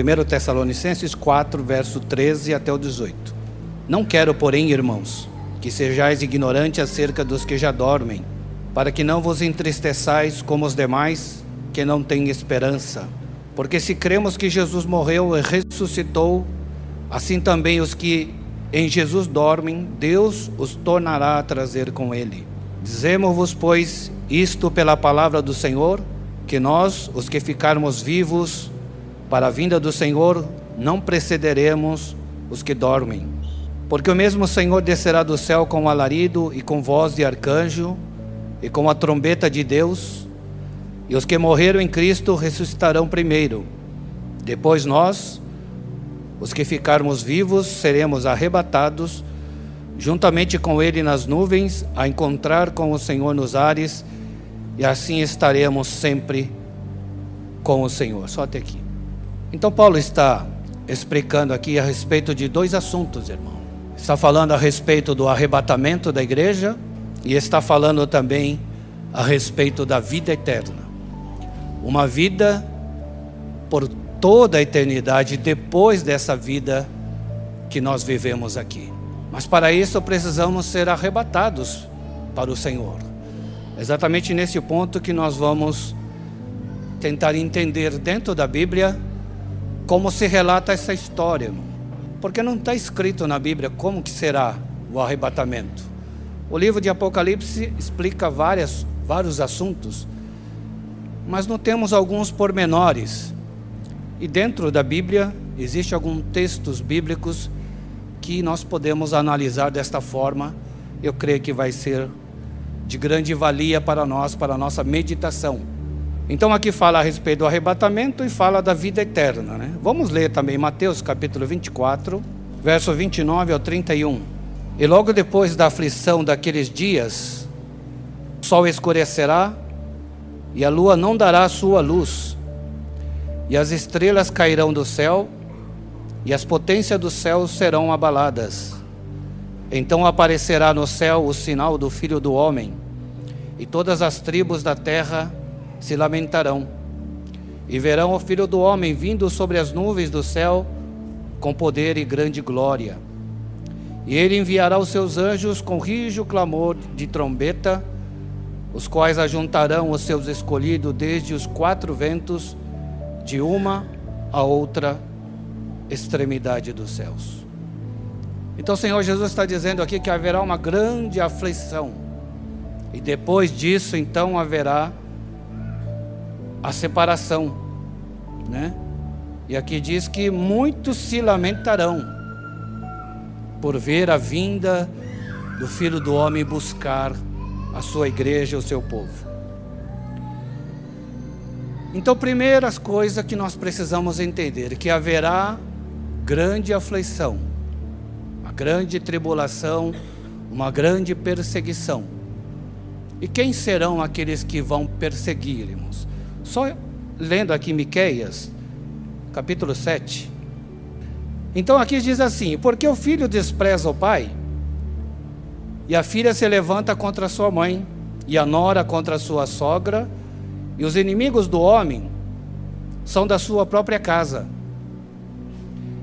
1 Tessalonicenses 4, verso 13 até o 18. Não quero, porém, irmãos, que sejais ignorantes acerca dos que já dormem, para que não vos entristeçais como os demais que não têm esperança. Porque se cremos que Jesus morreu e ressuscitou, assim também os que em Jesus dormem, Deus os tornará a trazer com ele. Dizemos-vos, pois, isto pela palavra do Senhor, que nós, os que ficarmos vivos para a vinda do Senhor, não precederemos os que dormem. Porque o mesmo Senhor descerá do céu com alarido e com voz de arcanjo e com a trombeta de Deus, e os que morreram em Cristo ressuscitarão primeiro. Depois nós, os que ficarmos vivos, seremos arrebatados juntamente com Ele nas nuvens, a encontrar com o Senhor nos ares, e assim estaremos sempre com o Senhor. Só até aqui. Então, Paulo está explicando aqui a respeito de dois assuntos, irmão. Está falando a respeito do arrebatamento da igreja e está falando também a respeito da vida eterna uma vida por toda a eternidade depois dessa vida que nós vivemos aqui. Mas para isso precisamos ser arrebatados para o Senhor. Exatamente nesse ponto que nós vamos tentar entender dentro da Bíblia como se relata essa história. Porque não está escrito na Bíblia como que será o arrebatamento. O livro de Apocalipse explica várias, vários assuntos mas não temos alguns pormenores. E dentro da Bíblia existe alguns textos bíblicos que nós podemos analisar desta forma. Eu creio que vai ser de grande valia para nós, para a nossa meditação. Então aqui fala a respeito do arrebatamento e fala da vida eterna. Né? Vamos ler também Mateus capítulo 24, verso 29 ao 31. E logo depois da aflição daqueles dias, o sol escurecerá e a lua não dará sua luz, e as estrelas cairão do céu, e as potências do céu serão abaladas. Então aparecerá no céu o sinal do Filho do Homem, e todas as tribos da terra se lamentarão, e verão o Filho do Homem vindo sobre as nuvens do céu com poder e grande glória. E ele enviará os seus anjos com rijo clamor de trombeta, os quais ajuntarão os seus escolhidos desde os quatro ventos, de uma a outra extremidade dos céus. Então o Senhor Jesus está dizendo aqui que haverá uma grande aflição, e depois disso, então, haverá a separação, né? E aqui diz que muitos se lamentarão por ver a vinda do Filho do Homem buscar a sua igreja, o seu povo. Então, primeiras coisas que nós precisamos entender que haverá grande aflição, uma grande tribulação, uma grande perseguição. E quem serão aqueles que vão perseguir, irmãos? Só lendo aqui Miqueias, capítulo 7. Então aqui diz assim: Porque o filho despreza o pai, e a filha se levanta contra sua mãe, e a nora contra sua sogra, e os inimigos do homem são da sua própria casa.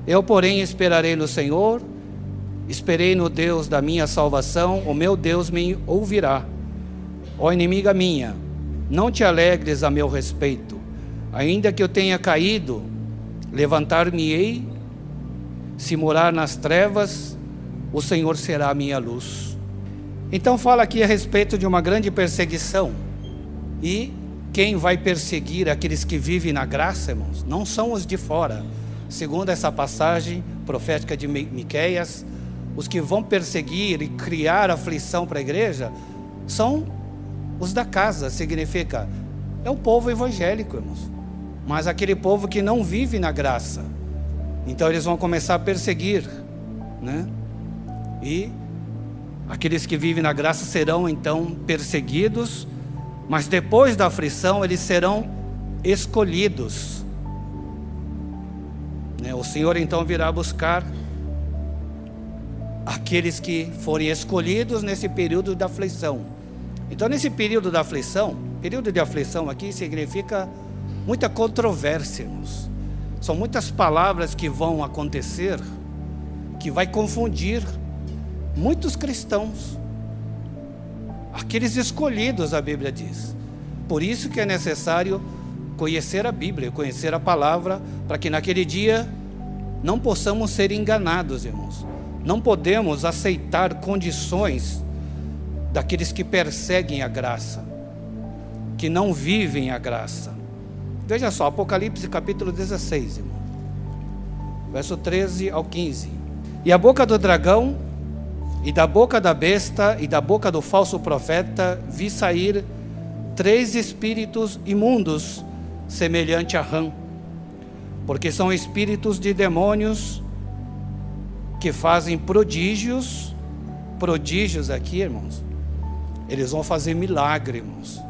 Eu, porém, esperarei no Senhor, esperei no Deus da minha salvação, o meu Deus me ouvirá. Ó inimiga minha, não te alegres a meu respeito, ainda que eu tenha caído, levantar-me-ei, se morar nas trevas, o Senhor será a minha luz. Então fala aqui a respeito de uma grande perseguição. E quem vai perseguir aqueles que vivem na graça, irmãos, não são os de fora. Segundo essa passagem profética de Miqueias, os que vão perseguir e criar aflição para a igreja são os da casa, significa é o povo evangélico, irmãos. Mas aquele povo que não vive na graça. Então eles vão começar a perseguir, né? E Aqueles que vivem na graça serão então perseguidos, mas depois da aflição eles serão escolhidos. Né, o Senhor então virá buscar aqueles que forem escolhidos nesse período da aflição. Então, nesse período da aflição, período de aflição aqui significa muita controvérsia, irmãos. São muitas palavras que vão acontecer que vai confundir muitos cristãos. Aqueles escolhidos, a Bíblia diz. Por isso que é necessário conhecer a Bíblia, conhecer a palavra, para que naquele dia não possamos ser enganados, irmãos. Não podemos aceitar condições daqueles que perseguem a graça, que não vivem a graça. Veja só, Apocalipse capítulo 16, irmão. Verso 13 ao 15. E a boca do dragão, e da boca da besta, e da boca do falso profeta, vi sair três espíritos imundos, semelhante a rã, porque são espíritos de demônios que fazem prodígios, prodígios aqui, irmãos. Eles vão fazer milagre, irmãos.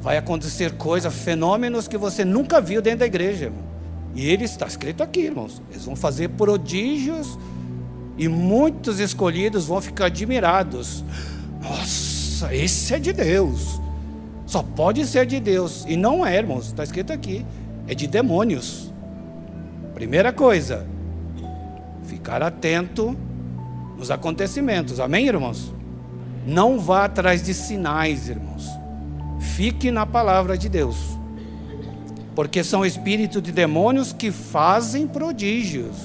Vai acontecer coisas, fenômenos que você nunca viu dentro da igreja, irmão. E ele está escrito aqui, irmãos. Eles vão fazer prodígios e muitos escolhidos vão ficar admirados. Nossa, esse é de Deus. Só pode ser de Deus. E não é, irmãos, está escrito aqui. É de demônios. Primeira coisa, ficar atento nos acontecimentos. Amém, irmãos? Não vá atrás de sinais, irmãos. Fique na palavra de Deus. Porque são espíritos de demônios que fazem prodígios.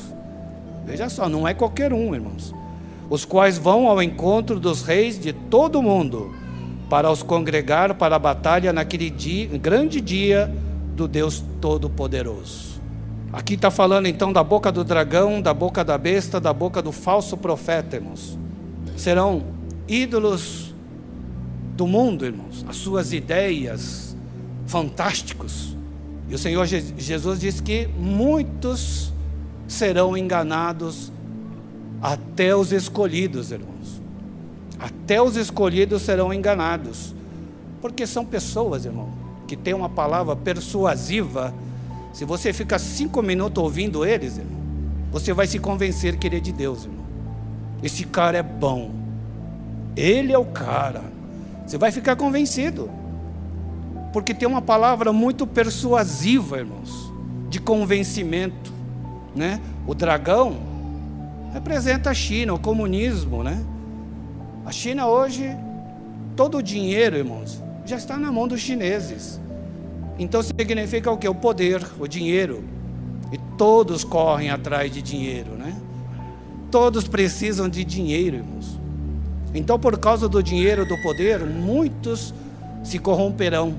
Veja só, não é qualquer um, irmãos. Os quais vão ao encontro dos reis de todo o mundo para os congregar para a batalha naquele dia, grande dia do Deus Todo-Poderoso. Aqui está falando então da boca do dragão, da boca da besta, da boca do falso profeta, irmãos. Serão ídolos do mundo, irmãos, as suas ideias fantásticos. E o Senhor Jesus diz que muitos serão enganados até os escolhidos, irmãos. Até os escolhidos serão enganados. Porque são pessoas, irmão, que têm uma palavra persuasiva. Se você fica cinco minutos ouvindo eles, irmão, você vai se convencer que ele é de Deus, irmão. Esse cara é bom. Ele é o cara. Você vai ficar convencido. Porque tem uma palavra muito persuasiva, irmãos, de convencimento, né? O dragão representa a China, o comunismo, né? A China hoje, todo o dinheiro, irmãos, já está na mão dos chineses. Então significa o que? O poder, o dinheiro. E todos correm atrás de dinheiro, né? Todos precisam de dinheiro, irmãos. Então, por causa do dinheiro, do poder, muitos se corromperão.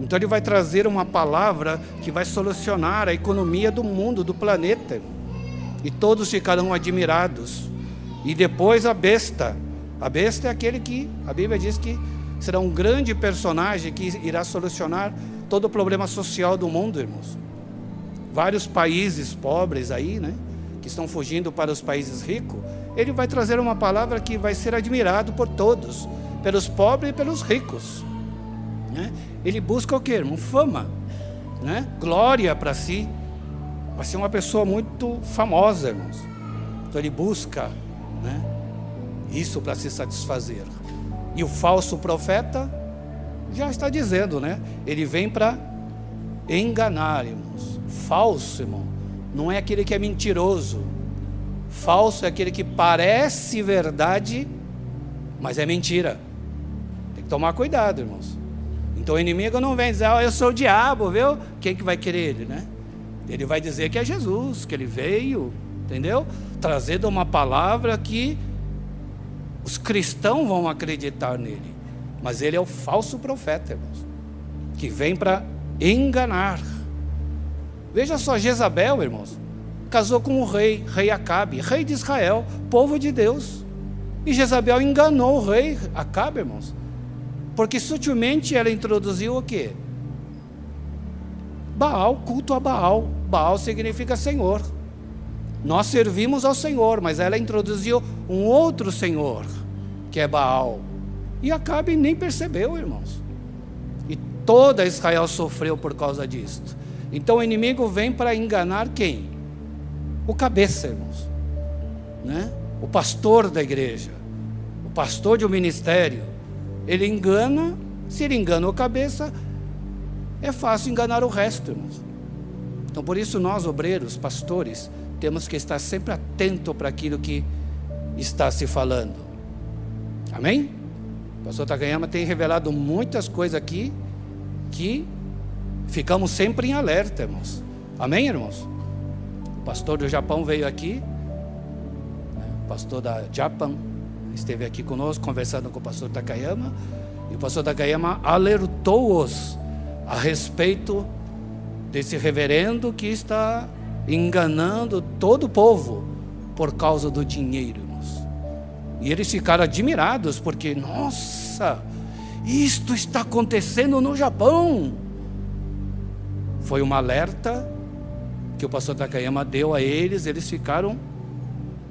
Então, ele vai trazer uma palavra que vai solucionar a economia do mundo, do planeta. E todos ficarão admirados. E depois a besta a besta é aquele que a Bíblia diz que será um grande personagem que irá solucionar todo o problema social do mundo, irmãos. Vários países pobres aí, né, que estão fugindo para os países ricos, ele vai trazer uma palavra que vai ser admirado por todos, pelos pobres e pelos ricos. Né? Ele busca o que, irmão? Fama, né? glória para si. Vai ser uma pessoa muito famosa, irmãos. Então ele busca né? isso para se satisfazer. E o falso profeta já está dizendo, né? Ele vem para enganar, irmãos. Falso, irmão, não é aquele que é mentiroso. Falso é aquele que parece verdade, mas é mentira. Tem que tomar cuidado, irmãos. Então o inimigo não vem dizer, oh, eu sou o diabo, viu? Quem que vai querer ele, né? Ele vai dizer que é Jesus, que ele veio, entendeu? Trazendo uma palavra que os cristãos vão acreditar nele. Mas ele é o falso profeta, irmãos, que vem para enganar. Veja só, Jezabel, irmãos, casou com o rei, rei Acabe, rei de Israel, povo de Deus. E Jezabel enganou o rei Acabe, irmãos, porque sutilmente ela introduziu o quê? Baal, culto a Baal. Baal significa Senhor. Nós servimos ao Senhor, mas ela introduziu um outro Senhor, que é Baal. E Acabe nem percebeu, irmãos. E toda Israel sofreu por causa disto. Então o inimigo vem para enganar quem? O cabeça, irmãos. Né? O pastor da igreja. O pastor de um ministério. Ele engana, se ele engana o cabeça, é fácil enganar o resto, irmãos. Então, por isso, nós, obreiros, pastores, temos que estar sempre atento para aquilo que está se falando. Amém? O pastor Takayama tem revelado muitas coisas aqui que ficamos sempre em alerta, irmãos. Amém, irmãos? O pastor do Japão veio aqui, né? o pastor da Japan esteve aqui conosco conversando com o pastor Takayama, e o pastor Takayama alertou-os a respeito desse reverendo que está enganando todo o povo por causa do dinheiro, irmãos. E eles ficaram admirados, porque, nossa, isto está acontecendo no Japão. Foi um alerta que o pastor Takayama deu a eles, eles ficaram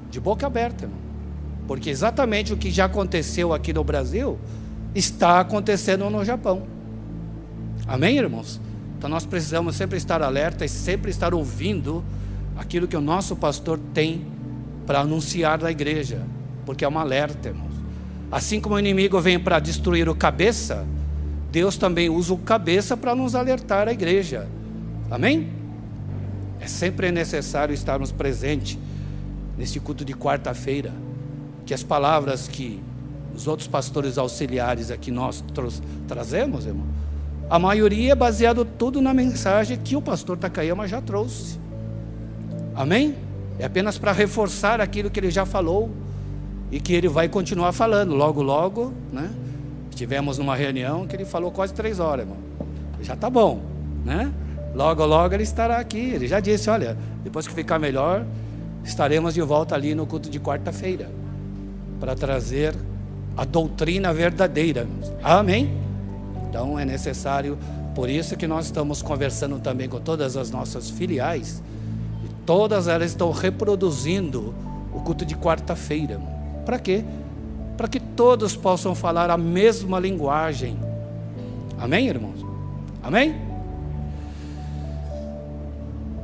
de boca aberta, porque exatamente o que já aconteceu aqui no Brasil está acontecendo no Japão. Amém, irmãos? Então nós precisamos sempre estar alerta e sempre estar ouvindo aquilo que o nosso pastor tem para anunciar na igreja, porque é um alerta, irmãos. Assim como o inimigo vem para destruir o cabeça, Deus também usa o cabeça para nos alertar a igreja. Amém? É sempre necessário estarmos presentes nesse culto de quarta-feira, que as palavras que os outros pastores auxiliares aqui nós trazemos, irmão, a maioria é baseado tudo na mensagem que o pastor Takayama já trouxe. Amém? É apenas para reforçar aquilo que ele já falou e que ele vai continuar falando. Logo, logo, né? Estivemos numa reunião que ele falou quase três horas, irmão. Já está bom, né? Logo, logo ele estará aqui. Ele já disse: olha, depois que ficar melhor, estaremos de volta ali no culto de quarta-feira para trazer a doutrina verdadeira. Amém? Então é necessário, por isso que nós estamos conversando também com todas as nossas filiais, e todas elas estão reproduzindo o culto de quarta-feira. Para quê? Para que todos possam falar a mesma linguagem. Amém, irmãos? Amém?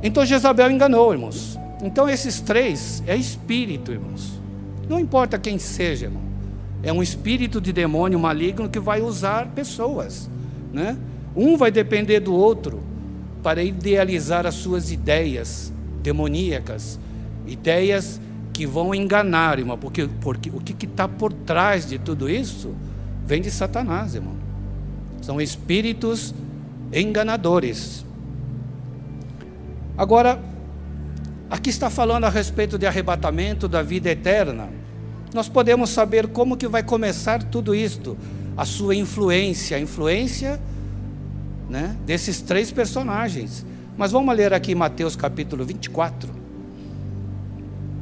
Então Jezabel enganou, irmãos. Então esses três é espírito, irmãos. Não importa quem seja, irmão. É um espírito de demônio maligno que vai usar pessoas. Né? Um vai depender do outro para idealizar as suas ideias demoníacas, ideias que vão enganar, irmão, porque, porque o que está por trás de tudo isso vem de Satanás, irmão. São espíritos enganadores. Agora, aqui está falando a respeito de arrebatamento da vida eterna nós podemos saber como que vai começar tudo isto, a sua influência, a influência né, desses três personagens. Mas vamos ler aqui Mateus capítulo 24,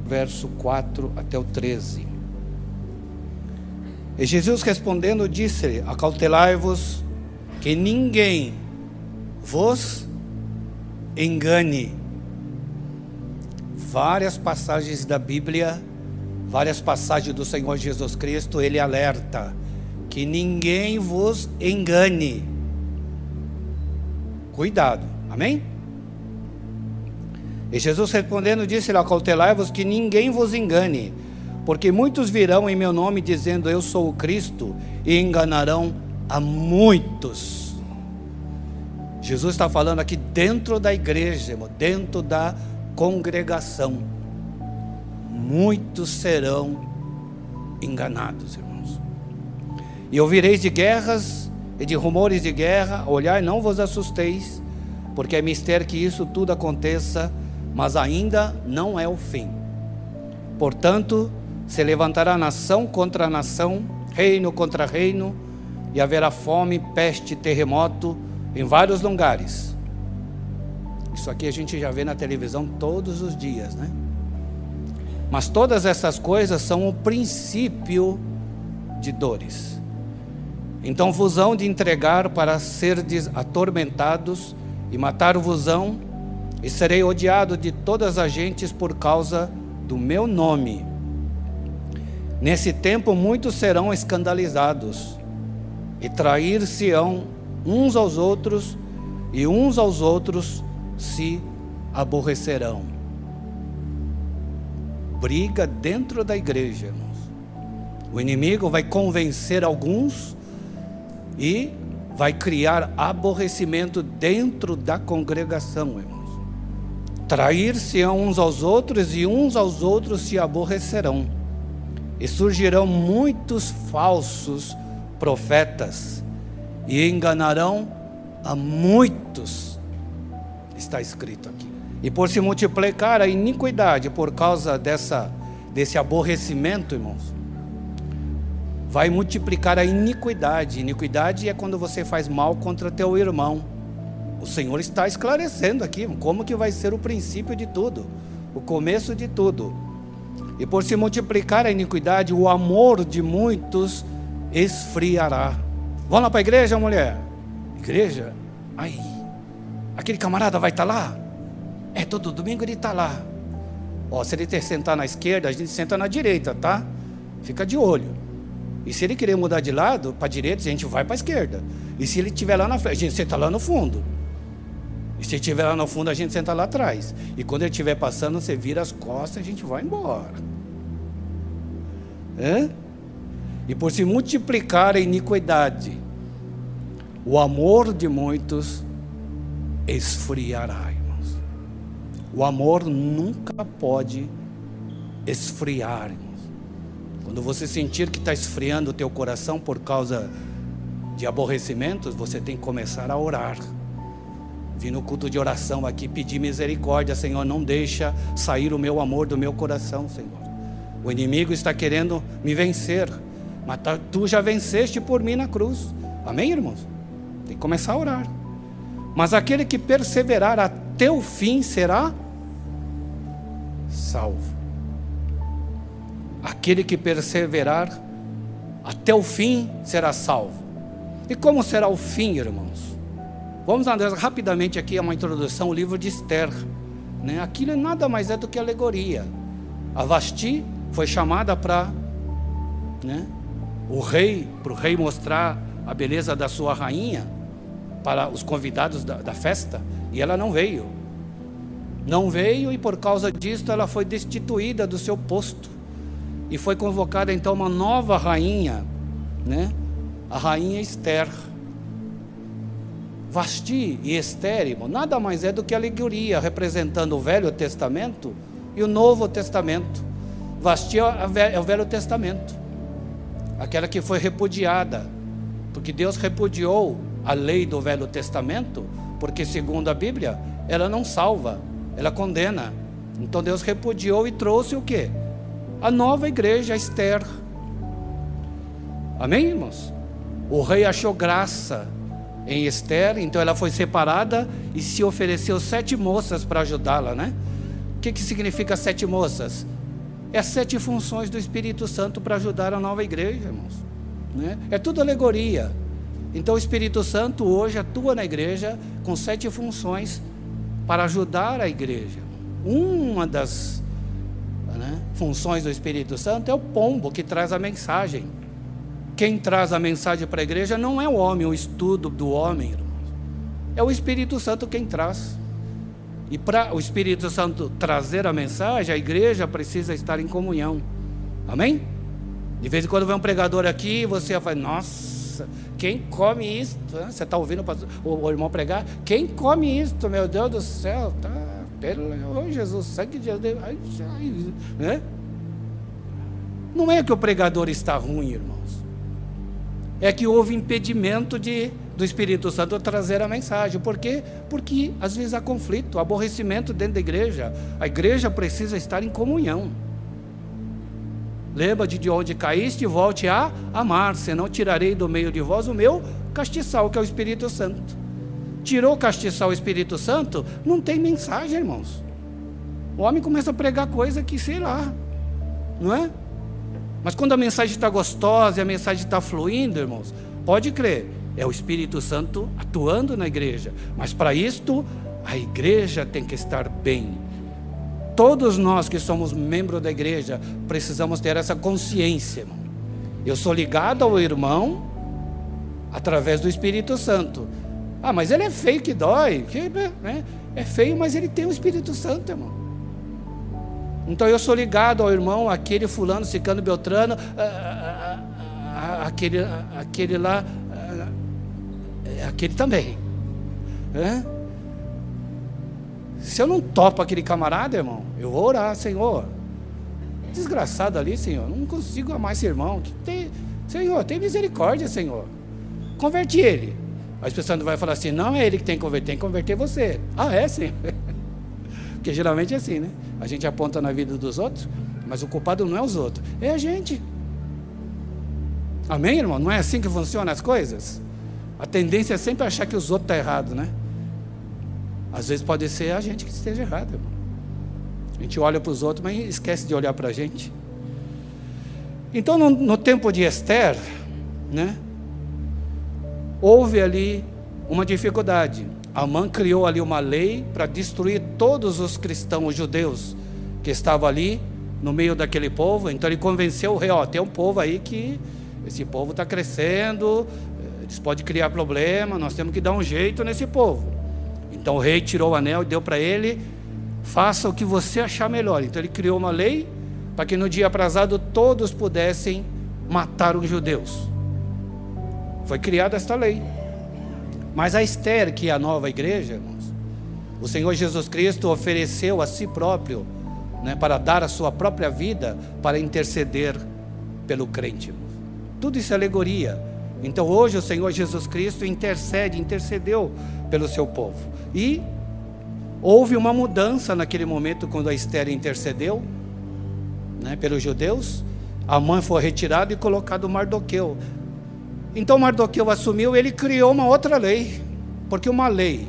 verso 4 até o 13. E Jesus respondendo disse: Acautelai-vos que ninguém vos engane. Várias passagens da Bíblia várias passagens do Senhor Jesus Cristo, ele alerta que ninguém vos engane. Cuidado, amém? E Jesus respondendo disse-lhe: Acautelai-vos que ninguém vos engane, porque muitos virão em meu nome dizendo eu sou o Cristo e enganarão a muitos. Jesus está falando aqui dentro da igreja, dentro da congregação muitos serão enganados, irmãos. E ouvireis de guerras e de rumores de guerra, olhai, não vos assusteis, porque é mistério que isso tudo aconteça, mas ainda não é o fim. Portanto, se levantará nação contra nação, reino contra reino, e haverá fome, peste, terremoto em vários lugares. Isso aqui a gente já vê na televisão todos os dias, né? Mas todas essas coisas são o princípio de dores. Então vos hão de entregar para serdes atormentados e matar-vos-ão, e serei odiado de todas as gentes por causa do meu nome. Nesse tempo muitos serão escandalizados e trair-se-ão uns aos outros, e uns aos outros se aborrecerão briga dentro da igreja, irmãos. O inimigo vai convencer alguns e vai criar aborrecimento dentro da congregação, irmãos. Trair-se uns aos outros e uns aos outros se aborrecerão. E surgirão muitos falsos profetas e enganarão a muitos. Está escrito aqui. E por se multiplicar a iniquidade por causa dessa desse aborrecimento, irmãos, vai multiplicar a iniquidade. Iniquidade é quando você faz mal contra teu irmão. O Senhor está esclarecendo aqui como que vai ser o princípio de tudo, o começo de tudo. E por se multiplicar a iniquidade, o amor de muitos esfriará. Vamos lá para a igreja, mulher? Igreja? Aí, aquele camarada vai estar tá lá? É, todo domingo ele está lá. Ó, se ele ter sentar na esquerda, a gente senta na direita, tá? Fica de olho. E se ele querer mudar de lado, para a direita, a gente vai para a esquerda. E se ele estiver lá na frente, a gente senta lá no fundo. E se estiver lá no fundo, a gente senta lá atrás. E quando ele estiver passando, você vira as costas e a gente vai embora. É? E por se multiplicar a iniquidade, o amor de muitos esfriará, irmãos. O amor nunca pode esfriar, irmãos. Quando você sentir que está esfriando o teu coração por causa de aborrecimentos, você tem que começar a orar. Vim no culto de oração aqui pedir misericórdia, Senhor, não deixa sair o meu amor do meu coração, Senhor. O inimigo está querendo me vencer, mas tá, tu já venceste por mim na cruz. Amém, irmãos? Tem que começar a orar. Mas aquele que perseverar até o fim será salvo. Aquele que perseverar até o fim será salvo. E como será o fim, irmãos? Vamos andar rapidamente aqui a uma introdução ao livro de Esther. Né? Aquilo nada mais é do que alegoria. A Vasti foi chamada para né, o rei, para o rei mostrar a beleza da sua rainha para os convidados da, da festa, e ela não veio. Não veio e por causa disso ela foi destituída do seu posto e foi convocada então uma nova rainha, né? A rainha Esther. Vasti e Estérimo nada mais é do que alegoria representando o Velho Testamento e o Novo Testamento. Vasti é o Velho Testamento, aquela que foi repudiada, porque Deus repudiou a lei do Velho Testamento, porque segundo a Bíblia, ela não salva, ela condena. Então Deus repudiou e trouxe o que? a nova igreja, Esther. Amém, irmãos? O rei achou graça em Esther, então ela foi separada e se ofereceu sete moças para ajudá-la, né? O que, que significa sete moças? É sete funções do Espírito Santo para ajudar a nova igreja, irmãos. Né? É tudo alegoria. Então o Espírito Santo hoje atua na igreja com sete funções para ajudar a igreja. Uma das né, funções do Espírito Santo é o pombo que traz a mensagem. Quem traz a mensagem para a igreja não é o homem, o estudo do homem, irmãos. É o Espírito Santo quem traz. E para o Espírito Santo trazer a mensagem, a igreja precisa estar em comunhão. Amém? De vez em quando vem um pregador aqui, você fala, nossa, quem come isso? Você está ouvindo o, irmão pregar? Quem come isso, meu Deus do céu? Tá oh Jesus, sangue de Deus, né? Não é que o pregador está ruim, irmãos. É que houve impedimento de, do Espírito Santo trazer a mensagem. Por quê? Porque às vezes há conflito, aborrecimento dentro da igreja. A igreja precisa estar em comunhão. Lembra de onde caíste volte a amar, senão tirarei do meio de vós o meu castiçal, que é o Espírito Santo tirou o castiçal o Espírito Santo, não tem mensagem, irmãos. O homem começa a pregar coisa que, sei lá, não é? Mas quando a mensagem está gostosa e a mensagem está fluindo, irmãos, pode crer, é o Espírito Santo atuando na igreja. Mas para isto, a igreja tem que estar bem. Todos nós que somos membros da igreja precisamos ter essa consciência. Irmão. Eu sou ligado ao irmão através do Espírito Santo. Ah, mas ele é feio que dói. Né? É feio, mas ele tem o Espírito Santo, irmão. Então eu sou ligado ao irmão, aquele fulano, cicano, beltrano, ah, ah, ah, aquele, aquele lá, aquele também. Se eu não topo aquele camarada, irmão, eu vou orar, Senhor. Desgraçado ali, Senhor, não consigo amar esse irmão. Que tem, Senhor, tem misericórdia, Senhor. Converte ele. As pessoas não vai falar assim, não é ele que tem que converter, tem que converter você. Ah, é, sim. Porque geralmente é assim, né? A gente aponta na vida dos outros, mas o culpado não é os outros, é a gente. Amém, irmão? Não é assim que funcionam as coisas? A tendência é sempre achar que os outros estão errados, né? Às vezes pode ser a gente que esteja errado, irmão. A gente olha para os outros, mas esquece de olhar para a gente. Então, no, no tempo de Esther, né? Houve ali uma dificuldade. Amã criou ali uma lei para destruir todos os cristãos os judeus que estavam ali no meio daquele povo. Então ele convenceu o rei: ó, tem um povo aí que esse povo está crescendo, eles podem criar problema, nós temos que dar um jeito nesse povo. Então o rei tirou o anel e deu para ele: faça o que você achar melhor. Então ele criou uma lei para que no dia aprazado todos pudessem matar os judeus. Foi criada esta lei. Mas a Esther, que é a nova igreja, irmãos, o Senhor Jesus Cristo ofereceu a si próprio, né, para dar a sua própria vida para interceder pelo crente. Tudo isso é alegoria. Então hoje o Senhor Jesus Cristo intercede, intercedeu pelo seu povo. E houve uma mudança naquele momento quando a Esther intercedeu né, pelos judeus. A mãe foi retirada e colocado Mardoqueu. Então Mardoqueu assumiu, ele criou uma outra lei, porque uma lei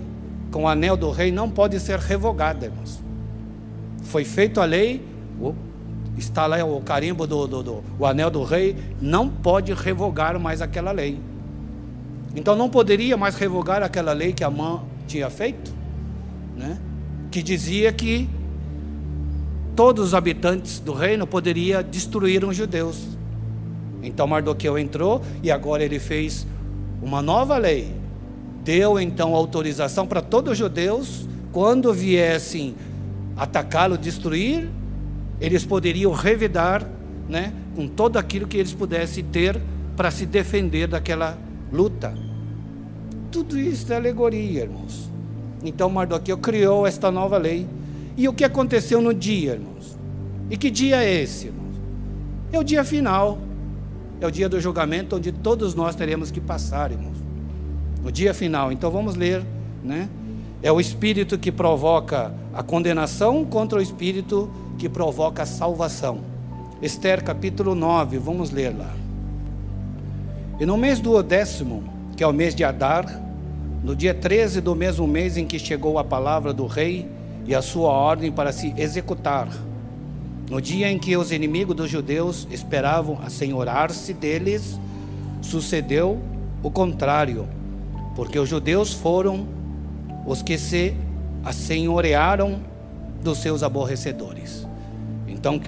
com o anel do rei não pode ser revogada, irmãos. Foi feita a lei, está lá o carimbo do, do, do o anel do rei, não pode revogar mais aquela lei. Então não poderia mais revogar aquela lei que a mãe tinha feito, né? que dizia que todos os habitantes do reino poderiam destruir os judeus. Então Mardoqueu entrou e agora ele fez uma nova lei. Deu então autorização para todos os judeus, quando viessem atacá-lo, destruir, eles poderiam revidar né, com todo aquilo que eles pudessem ter para se defender daquela luta. Tudo isso é alegoria, irmãos. Então Mardoqueu criou esta nova lei. E o que aconteceu no dia, irmãos? E que dia é esse, irmãos? É o dia final. É o dia do julgamento onde todos nós teremos que passar, irmãos. O dia final. Então vamos ler, né? É o espírito que provoca a condenação contra o espírito que provoca a salvação. Esther capítulo 9, vamos ler lá. E no mês do décimo, que é o mês de Adar, no dia 13 do mesmo mês em que chegou a palavra do rei e a sua ordem para se executar, no dia em que os inimigos dos judeus esperavam assenhorar-se deles, sucedeu o contrário, porque os judeus foram os que se assenhorearam dos seus aborrecedores. Então,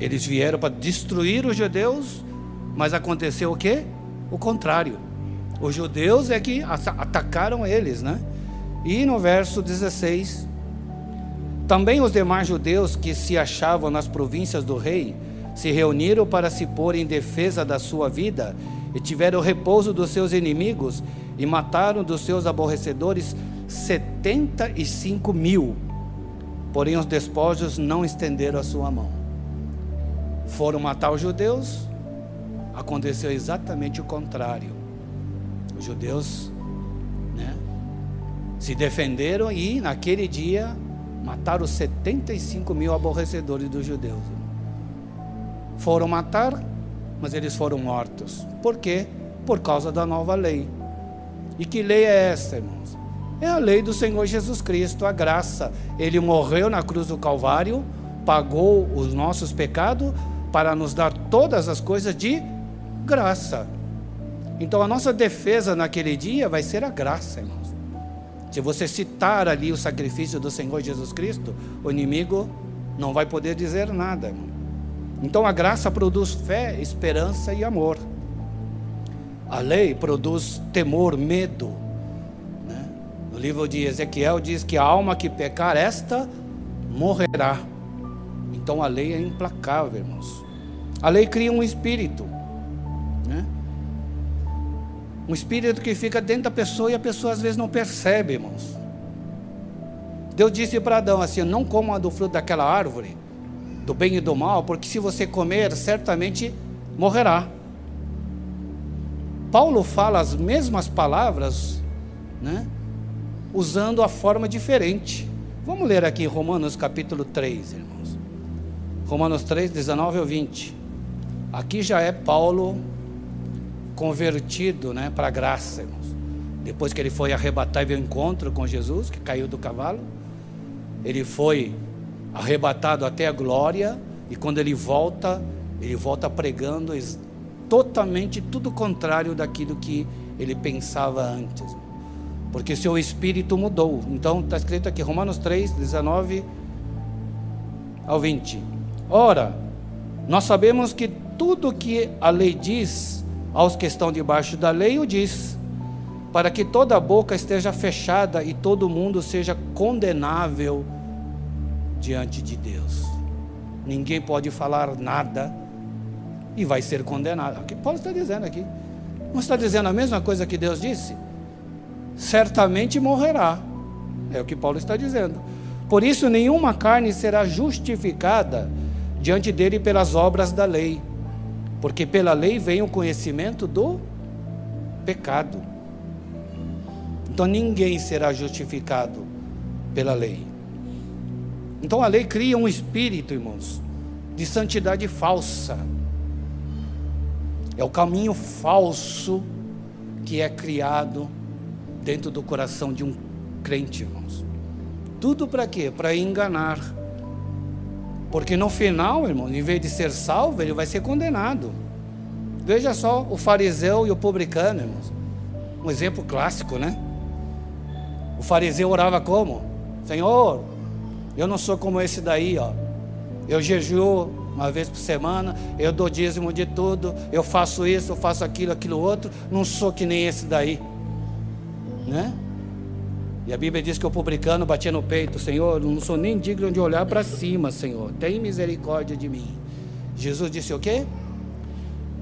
eles vieram para destruir os judeus, mas aconteceu o quê? O contrário. Os judeus é que atacaram eles, né? E no verso 16, também os demais judeus que se achavam nas províncias do rei se reuniram para se pôr em defesa da sua vida e tiveram repouso dos seus inimigos e mataram dos seus aborrecedores setenta e cinco mil. Porém, os despojos não estenderam a sua mão. Foram matar os judeus, aconteceu exatamente o contrário. Os judeus né, se defenderam e, naquele dia, mataram 75 mil aborrecedores dos judeus. Foram matar, mas eles foram mortos. Por quê? Por causa da nova lei. E que lei é esta, irmãos? É a lei do Senhor Jesus Cristo, a graça. Ele morreu na cruz do Calvário, pagou os nossos pecados para nos dar todas as coisas de graça. Então a nossa defesa naquele dia vai ser a graça, irmãos. Se você citar ali o sacrifício do Senhor Jesus Cristo, o inimigo não vai poder dizer nada. Irmão. Então a graça produz fé, esperança e amor. A lei produz temor, medo, no livro de Ezequiel diz que a alma que pecar, esta morrerá. Então a lei é implacável, irmãos. A lei cria um espírito, né? Um espírito que fica dentro da pessoa e a pessoa às vezes não percebe, irmãos. Deus disse para Adão assim: não coma do fruto daquela árvore, do bem e do mal, porque se você comer, certamente morrerá. Paulo fala as mesmas palavras, né, usando a forma diferente. Vamos ler aqui Romanos capítulo 3, irmãos. Romanos 3, 19 ao 20. Aqui já é Paulo convertido né, para a graça, irmãos. Depois que ele foi arrebatar e veio encontro com Jesus, que caiu do cavalo, ele foi arrebatado até a glória, e quando ele volta, ele volta pregando totalmente tudo contrário daquilo que ele pensava antes. Porque seu espírito mudou. Então está escrito aqui, Romanos 3, 19 ao 20. Ora, nós sabemos que tudo que a lei diz aos que estão debaixo da lei, o diz, para que toda boca esteja fechada e todo mundo seja condenável diante de Deus. Ninguém pode falar nada e vai ser condenado. O que Paulo está dizendo aqui? Não está dizendo a mesma coisa que Deus disse? Certamente morrerá. É o que Paulo está dizendo. Por isso, nenhuma carne será justificada diante dele pelas obras da lei, porque pela lei vem o conhecimento do pecado. Então, ninguém será justificado pela lei. Então a lei cria um espírito, irmãos, de santidade falsa. É o caminho falso que é criado dentro do coração de um crente, irmãos. Tudo para quê? Para enganar. Porque no final, irmão, em vez de ser salvo, ele vai ser condenado. Veja só o fariseu e o publicano, irmãos. Um exemplo clássico, né? O fariseu orava como? Senhor, eu não sou como esse daí, ó. Eu jejuo uma vez por semana, eu dou dízimo de tudo, eu faço isso, eu faço aquilo, aquilo outro, não sou que nem esse daí. Né? E a Bíblia diz que o publicano batia no peito, Senhor, não sou nem digno de olhar para cima, Senhor. Tem misericórdia de mim. Jesus disse o quê?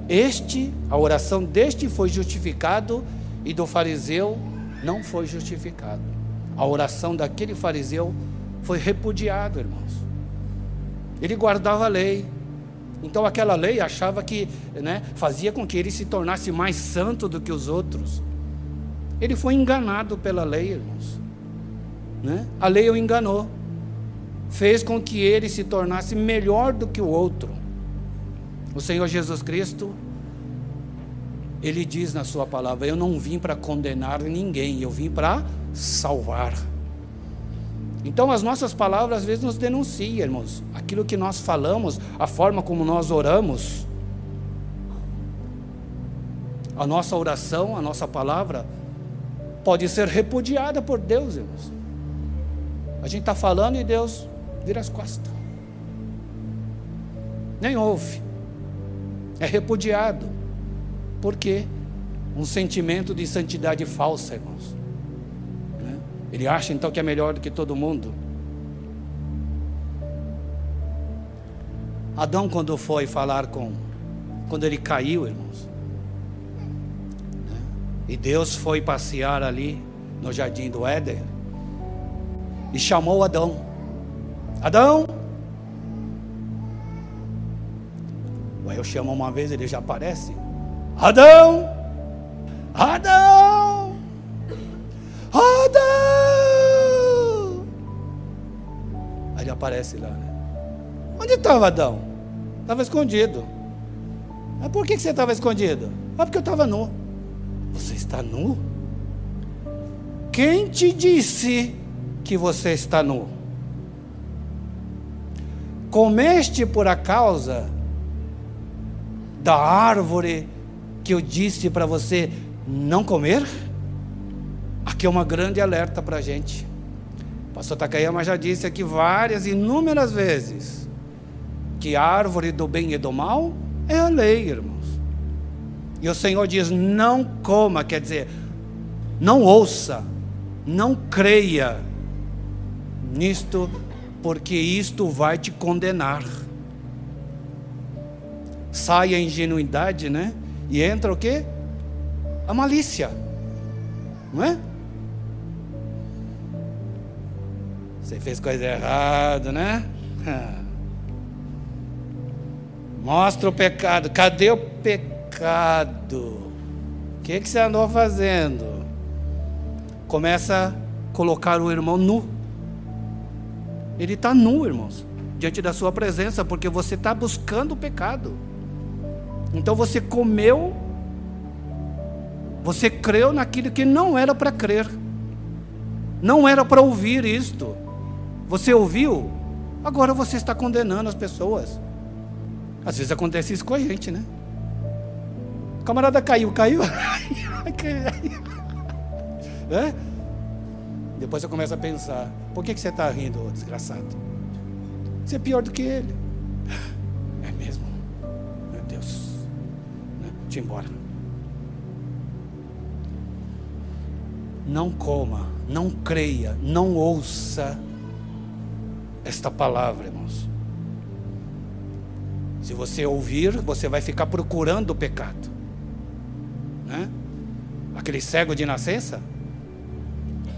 Este, a oração deste foi justificado e do fariseu não foi justificado. A oração daquele fariseu foi repudiado, irmãos. Ele guardava a lei. Então aquela lei achava que né, fazia com que ele se tornasse mais santo do que os outros. Ele foi enganado pela lei, irmãos. Né? A lei o enganou. Fez com que ele se tornasse melhor do que o outro. O Senhor Jesus Cristo, ele diz na sua palavra: Eu não vim para condenar ninguém, eu vim para salvar. Então as nossas palavras às vezes nos denunciam, irmãos. Aquilo que nós falamos, a forma como nós oramos, a nossa oração, a nossa palavra, pode ser repudiada por Deus, irmãos. A gente está falando e Deus vira as costas. Nem ouve. É repudiado. Por quê? Um sentimento de santidade falsa, irmãos. Ele acha então que é melhor do que todo mundo. Adão, quando foi falar com, quando ele caiu, irmãos, né? E Deus foi passear ali no jardim do Éden, e chamou Adão: Adão! Aí eu chamo uma vez, ele já aparece: Adão! Adão! Adão! aparece lá. Né? Onde estava Adão? Estava escondido. Mas por que, você estava escondido? Ah, porque eu estava nu. Você está nu? Quem te disse que você está nu? Comeste por a causa da árvore que eu disse para você não comer? Aqui é uma grande alerta para a gente pastor Takayama já disse aqui várias, inúmeras vezes, que a árvore do bem e do mal é a lei, irmãos. E o Senhor diz: não coma, quer dizer, não ouça, não creia nisto, porque isto vai te condenar. Sai a ingenuidade, né? E entra o que? A malícia, não é? Você fez coisa errada, né? Mostra o pecado. Cadê o pecado? O que, que você andou fazendo? Começa a colocar o irmão nu. Ele está nu, irmãos, diante da sua presença, porque você está buscando o pecado. Então você comeu, você creu naquilo que não era para crer, não era para ouvir isto. Você ouviu, agora você está condenando as pessoas. Às vezes acontece isso com a gente, né? O camarada caiu, caiu. é? Depois você começa a pensar: por que, que você está rindo, desgraçado? Você é pior do que ele. É mesmo? Meu Deus. Né? Eu ir embora. Não coma, não creia, não ouça esta palavra, irmãos. Se você ouvir, você vai ficar procurando o pecado. Né? Aquele cego de nascença,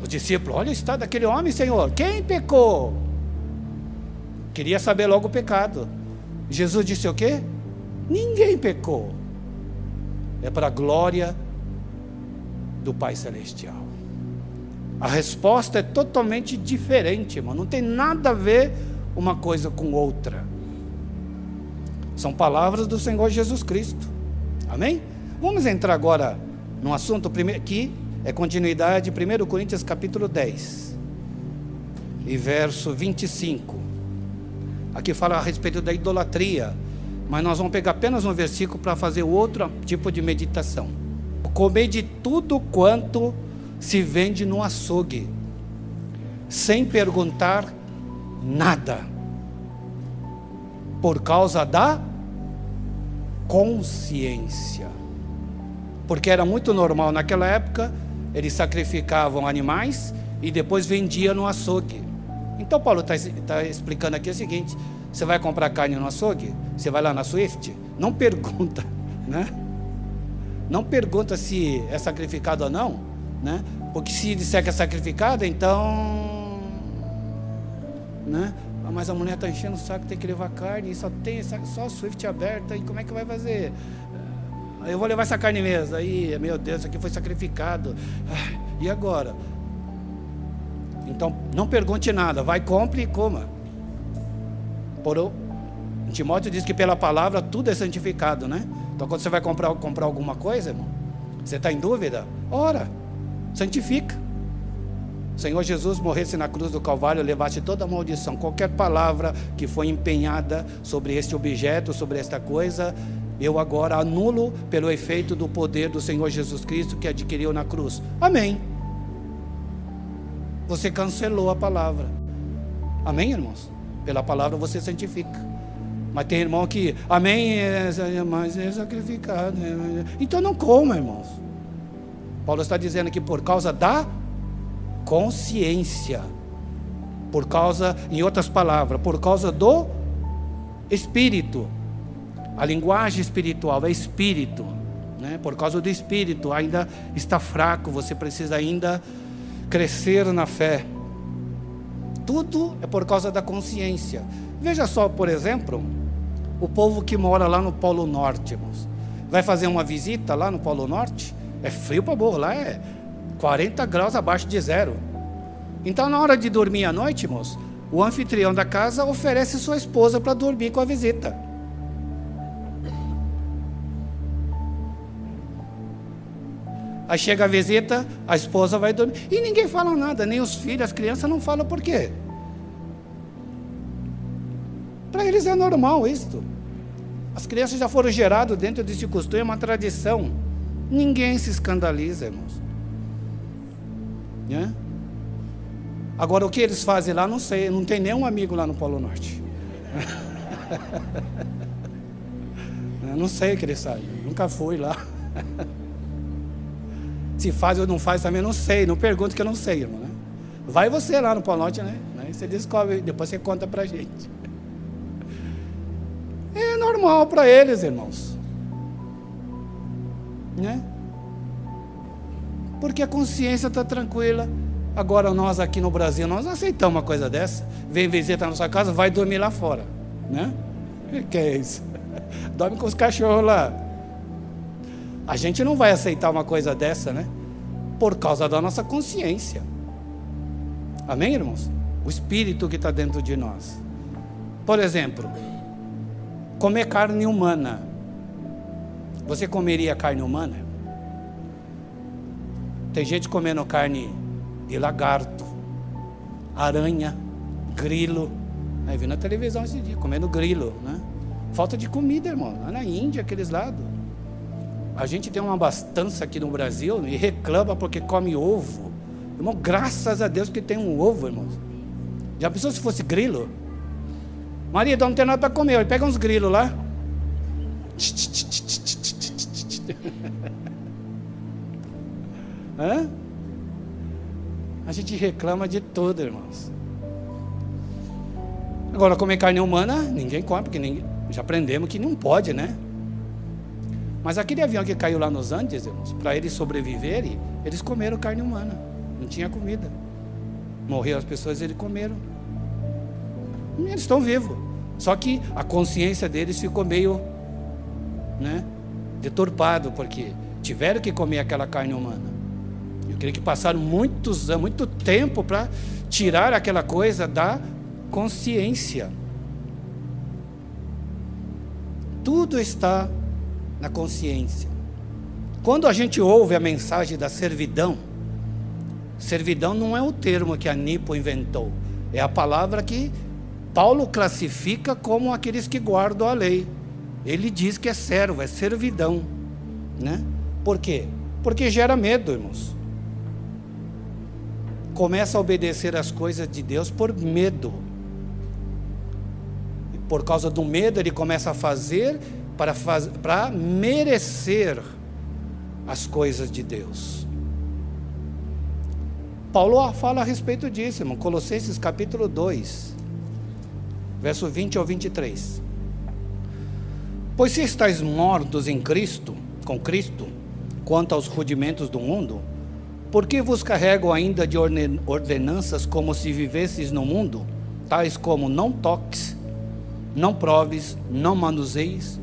os discípulos, olha o estado daquele homem, Senhor, quem pecou? Queria saber logo o pecado. Jesus disse o quê? Ninguém pecou. É para a glória do Pai Celestial. A resposta é totalmente diferente, irmão. Não tem nada a ver uma coisa com outra. São palavras do Senhor Jesus Cristo. Amém? Vamos entrar agora no assunto que é continuidade, 1 Coríntios capítulo 10, e verso 25. Aqui fala a respeito da idolatria, mas nós vamos pegar apenas um versículo para fazer outro tipo de meditação. Comer de tudo quanto se vende no açougue, sem perguntar nada por causa da consciência. Porque era muito normal naquela época, eles sacrificavam animais e depois vendiam no açougue. Então Paulo está tá explicando aqui o seguinte: você vai comprar carne no açougue? Você vai lá na Swift? Não pergunta, né? Não pergunta se é sacrificado ou não, né? Porque se disser que é sacrificado, então, né? Ah, mas a mulher está enchendo o saco, tem que levar carne, só tem só Swift aberta, e como é que vai fazer? Eu vou levar essa carne mesmo. Aí, meu Deus, isso aqui foi sacrificado. e agora? Então, não pergunte nada, vai, compre e coma. Por, Timóteo diz que pela palavra tudo é santificado, né? Então, quando você vai comprar, comprar alguma coisa, irmão, você está em dúvida? Ora, santifica. Senhor Jesus morresse na cruz do Calvário, levasse toda a maldição, qualquer palavra que foi empenhada sobre este objeto, sobre esta coisa, eu agora anulo pelo efeito do poder do Senhor Jesus Cristo que adquiriu na cruz. Amém. Você cancelou a palavra. Amém, irmãos? Pela palavra você santifica. Mas tem irmão que, amém, mas é sacrificado. Então não coma, irmãos. Paulo está dizendo que por causa da consciência. Por causa, em outras palavras, por causa do espírito. A linguagem espiritual é espírito. Né? Por causa do espírito, ainda está fraco, você precisa ainda crescer na fé. Tudo é por causa da consciência. Veja só, por exemplo, o povo que mora lá no Polo Norte, irmãos. Vai fazer uma visita lá no Polo Norte? É frio para burro, lá é 40 graus abaixo de zero. Então, na hora de dormir à noite, irmãos, o anfitrião da casa oferece sua esposa para dormir com a visita. Aí chega a visita, a esposa vai dormir. E ninguém fala nada, nem os filhos, as crianças não falam por quê. Para eles é normal isto. As crianças já foram geradas dentro desse costume, é uma tradição. Ninguém se escandaliza, irmãos. Né? Agora, o que eles fazem lá, não sei. Não tem nenhum amigo lá no Polo Norte. não sei o que eles fazem. Nunca fui lá. Se faz ou não faz também, não sei. Não pergunto que eu não sei, irmão. Né? Vai você lá no Polo Norte, né? Você descobre, depois você conta pra gente. É normal para eles, irmãos. Né? Porque a consciência está tranquila. Agora nós aqui no Brasil, nós aceitamos uma coisa dessa. Vem visitar na nossa casa, vai dormir lá fora. Né? Que é isso? Dorme com os cachorros lá. A gente não vai aceitar uma coisa dessa, né? Por causa da nossa consciência. Amém, irmãos? O espírito que está dentro de nós. Por exemplo, comer carne humana. Você comeria carne humana? Tem gente comendo carne de lagarto, aranha, grilo. Aí vi na televisão esse dia, comendo grilo, né? Falta de comida, irmão. Lá na Índia, aqueles lados. A gente tem uma abastança aqui no Brasil e reclama porque come ovo. Irmão, graças a Deus que tem um ovo, irmão. Já pensou se fosse grilo? Maria, não tem nada para comer. Ele pega uns grilos lá. Hã? A gente reclama de tudo, irmãos. Agora, comer carne humana, ninguém come, porque ninguém, já aprendemos que não pode, né? Mas aquele avião que caiu lá nos Andes, irmãos, para eles sobreviverem, eles comeram carne humana. Não tinha comida. Morreu as pessoas, eles comeram. E eles estão vivos. Só que a consciência deles ficou meio, né, deturpado, porque tiveram que comer aquela carne humana. Eu creio que passaram muitos anos, muito tempo para tirar aquela coisa da consciência. Tudo está na consciência. Quando a gente ouve a mensagem da servidão, servidão não é o termo que a Nipo inventou, é a palavra que Paulo classifica como aqueles que guardam a lei. Ele diz que é servo, é servidão, né? Por quê? Porque gera medo, irmãos começa a obedecer as coisas de Deus por medo. E por causa do medo, ele começa a fazer para, faz, para merecer as coisas de Deus. Paulo fala a respeito disso, irmão. Colossenses capítulo 2, verso 20 ao 23. Pois se estáis mortos em Cristo, com Cristo, quanto aos rudimentos do mundo, por que vos carrego ainda de ordenanças como se vivesses no mundo, tais como não toques, não proves, não manuseis,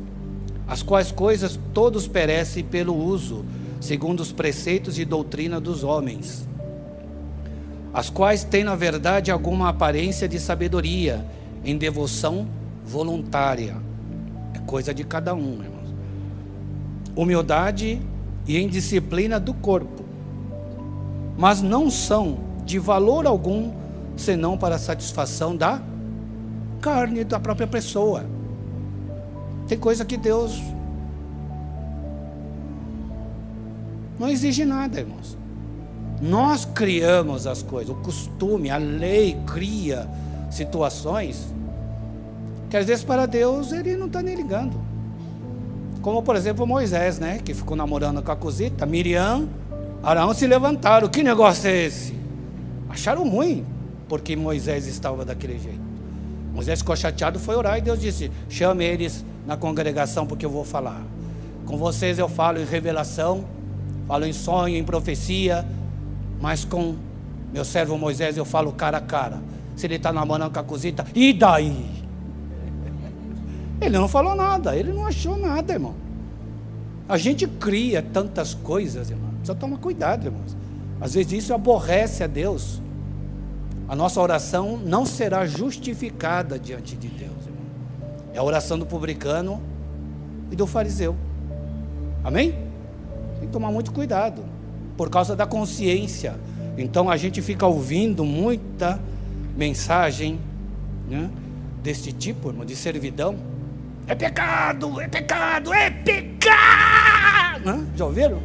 as quais coisas todos perecem pelo uso, segundo os preceitos e doutrina dos homens, as quais têm na verdade alguma aparência de sabedoria, em devoção voluntária. É coisa de cada um, irmãos. Humildade e em disciplina do corpo mas não são de valor algum senão para a satisfação da carne da própria pessoa. Tem coisa que Deus não exige nada, irmãos. Nós criamos as coisas, o costume, a lei cria situações que às vezes para Deus ele não está nem ligando. Como por exemplo Moisés, né? Que ficou namorando com a cosita, Miriam Arão se levantaram. Que negócio é esse? Acharam ruim, porque Moisés estava daquele jeito. Moisés ficou chateado, foi orar e Deus disse: chame eles na congregação, porque eu vou falar. Com vocês eu falo em revelação, falo em sonho, em profecia, mas com meu servo Moisés eu falo cara a cara. Se ele está namorando com a cosita, e daí? Ele não falou nada, ele não achou nada, irmão. A gente cria tantas coisas, irmão. Precisa tomar cuidado, irmãos. Às vezes isso aborrece a Deus. A nossa oração não será justificada diante de Deus. É a oração do publicano e do fariseu. Amém? Tem que tomar muito cuidado. Por causa da consciência. Então a gente fica ouvindo muita mensagem né, deste tipo, irmão, de servidão. É pecado, é pecado, é pecado. Já ouviram?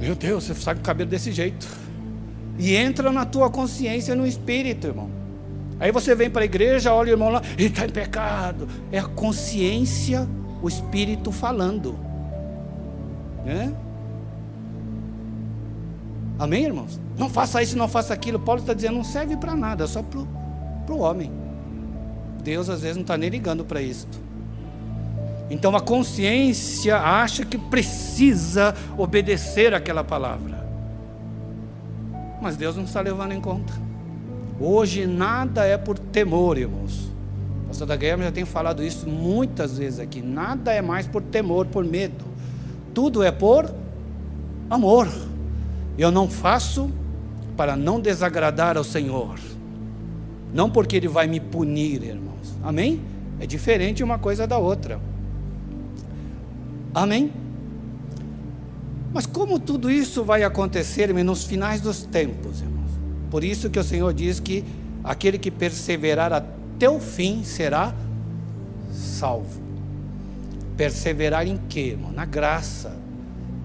Meu Deus, você sai com o cabelo desse jeito. E entra na tua consciência, no espírito, irmão. Aí você vem para a igreja, olha o irmão lá, ele está em pecado. É a consciência, o espírito falando. Né? Amém, irmãos? Não faça isso, não faça aquilo. Paulo está dizendo, não serve para nada, é só para o homem. Deus às vezes não está nem ligando para isso. Então a consciência acha que precisa obedecer aquela palavra. Mas Deus não está levando em conta. Hoje nada é por temor, irmãos. Pastor da Guilherme já tem falado isso muitas vezes aqui. Nada é mais por temor, por medo. Tudo é por amor. Eu não faço para não desagradar ao Senhor. Não porque Ele vai me punir, irmãos. Amém? É diferente uma coisa da outra. Amém? Mas como tudo isso vai acontecer nos finais dos tempos, irmãos? Por isso que o Senhor diz que aquele que perseverar até o fim será salvo. Perseverar em quê, irmão? Na graça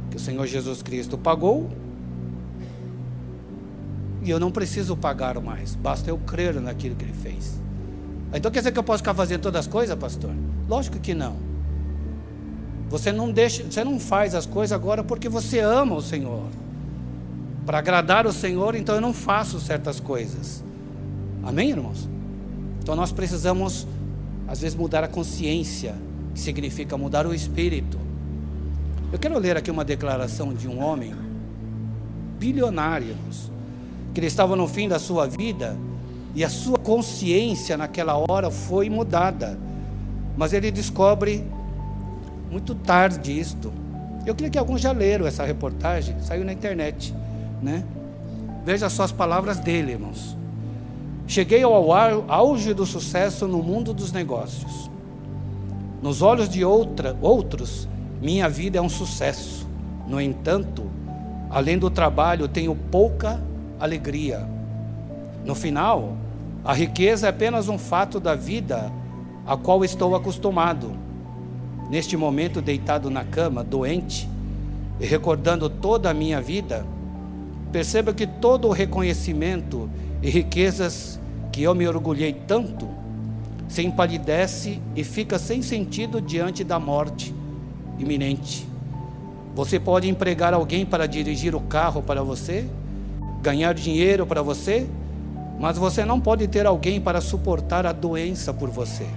que o Senhor Jesus Cristo pagou. E eu não preciso pagar mais, basta eu crer naquilo que ele fez. Então quer dizer que eu posso ficar fazendo todas as coisas, pastor? Lógico que não. Você não deixa, você não faz as coisas agora porque você ama o Senhor. Para agradar o Senhor, então eu não faço certas coisas. Amém, irmãos? Então nós precisamos às vezes mudar a consciência, que significa mudar o espírito. Eu quero ler aqui uma declaração de um homem bilionário, que ele estava no fim da sua vida e a sua consciência naquela hora foi mudada. Mas ele descobre muito tarde isto. Eu creio que alguns já leram essa reportagem, saiu na internet, né? Veja só as palavras dele, irmãos. Cheguei ao auge do sucesso no mundo dos negócios. Nos olhos de outra, outros, minha vida é um sucesso. No entanto, além do trabalho, tenho pouca alegria. No final, a riqueza é apenas um fato da vida a qual estou acostumado neste momento deitado na cama, doente, e recordando toda a minha vida, perceba que todo o reconhecimento e riquezas que eu me orgulhei tanto se empalidece e fica sem sentido diante da morte iminente. Você pode empregar alguém para dirigir o carro para você, ganhar dinheiro para você, mas você não pode ter alguém para suportar a doença por você.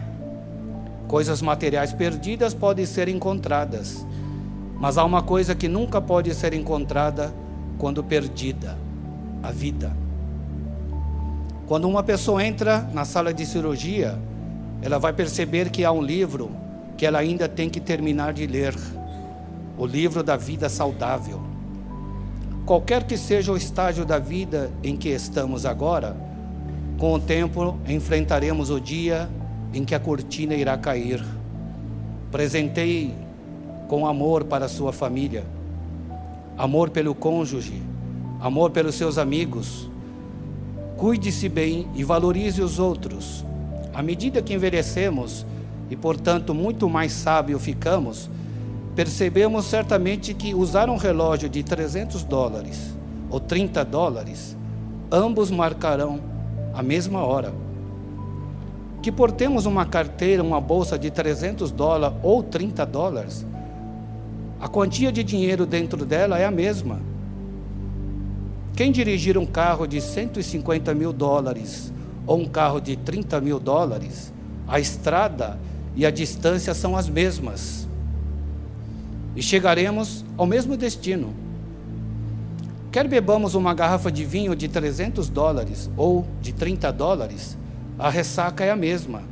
Coisas materiais perdidas podem ser encontradas, mas há uma coisa que nunca pode ser encontrada quando perdida: a vida. Quando uma pessoa entra na sala de cirurgia, ela vai perceber que há um livro que ela ainda tem que terminar de ler o livro da vida saudável. Qualquer que seja o estágio da vida em que estamos agora, com o tempo enfrentaremos o dia em que a cortina irá cair. Presentei com amor para sua família, amor pelo cônjuge, amor pelos seus amigos. Cuide-se bem e valorize os outros. À medida que envelhecemos e, portanto, muito mais sábio ficamos, percebemos certamente que usar um relógio de 300 dólares ou 30 dólares, ambos marcarão a mesma hora que por termos uma carteira, uma bolsa de 300 dólares ou 30 dólares, a quantia de dinheiro dentro dela é a mesma. Quem dirigir um carro de 150 mil dólares ou um carro de 30 mil dólares, a estrada e a distância são as mesmas. E chegaremos ao mesmo destino. Quer bebamos uma garrafa de vinho de 300 dólares ou de 30 dólares, a ressaca é a mesma.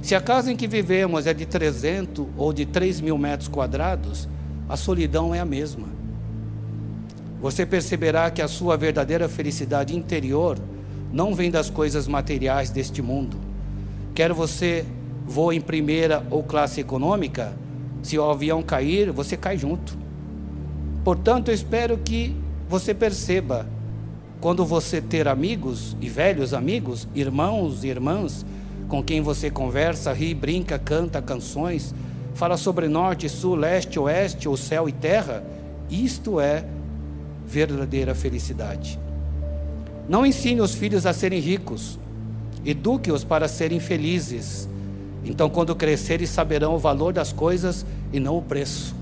Se a casa em que vivemos é de 300 ou de 3 mil metros quadrados, a solidão é a mesma. Você perceberá que a sua verdadeira felicidade interior não vem das coisas materiais deste mundo. Quer você voe em primeira ou classe econômica, se o avião cair, você cai junto. Portanto, eu espero que você perceba quando você ter amigos e velhos amigos, irmãos e irmãs, com quem você conversa, ri, brinca, canta canções, fala sobre norte, sul, leste, oeste, ou céu e terra, isto é verdadeira felicidade. Não ensine os filhos a serem ricos, eduque-os para serem felizes. Então, quando crescerem, saberão o valor das coisas e não o preço.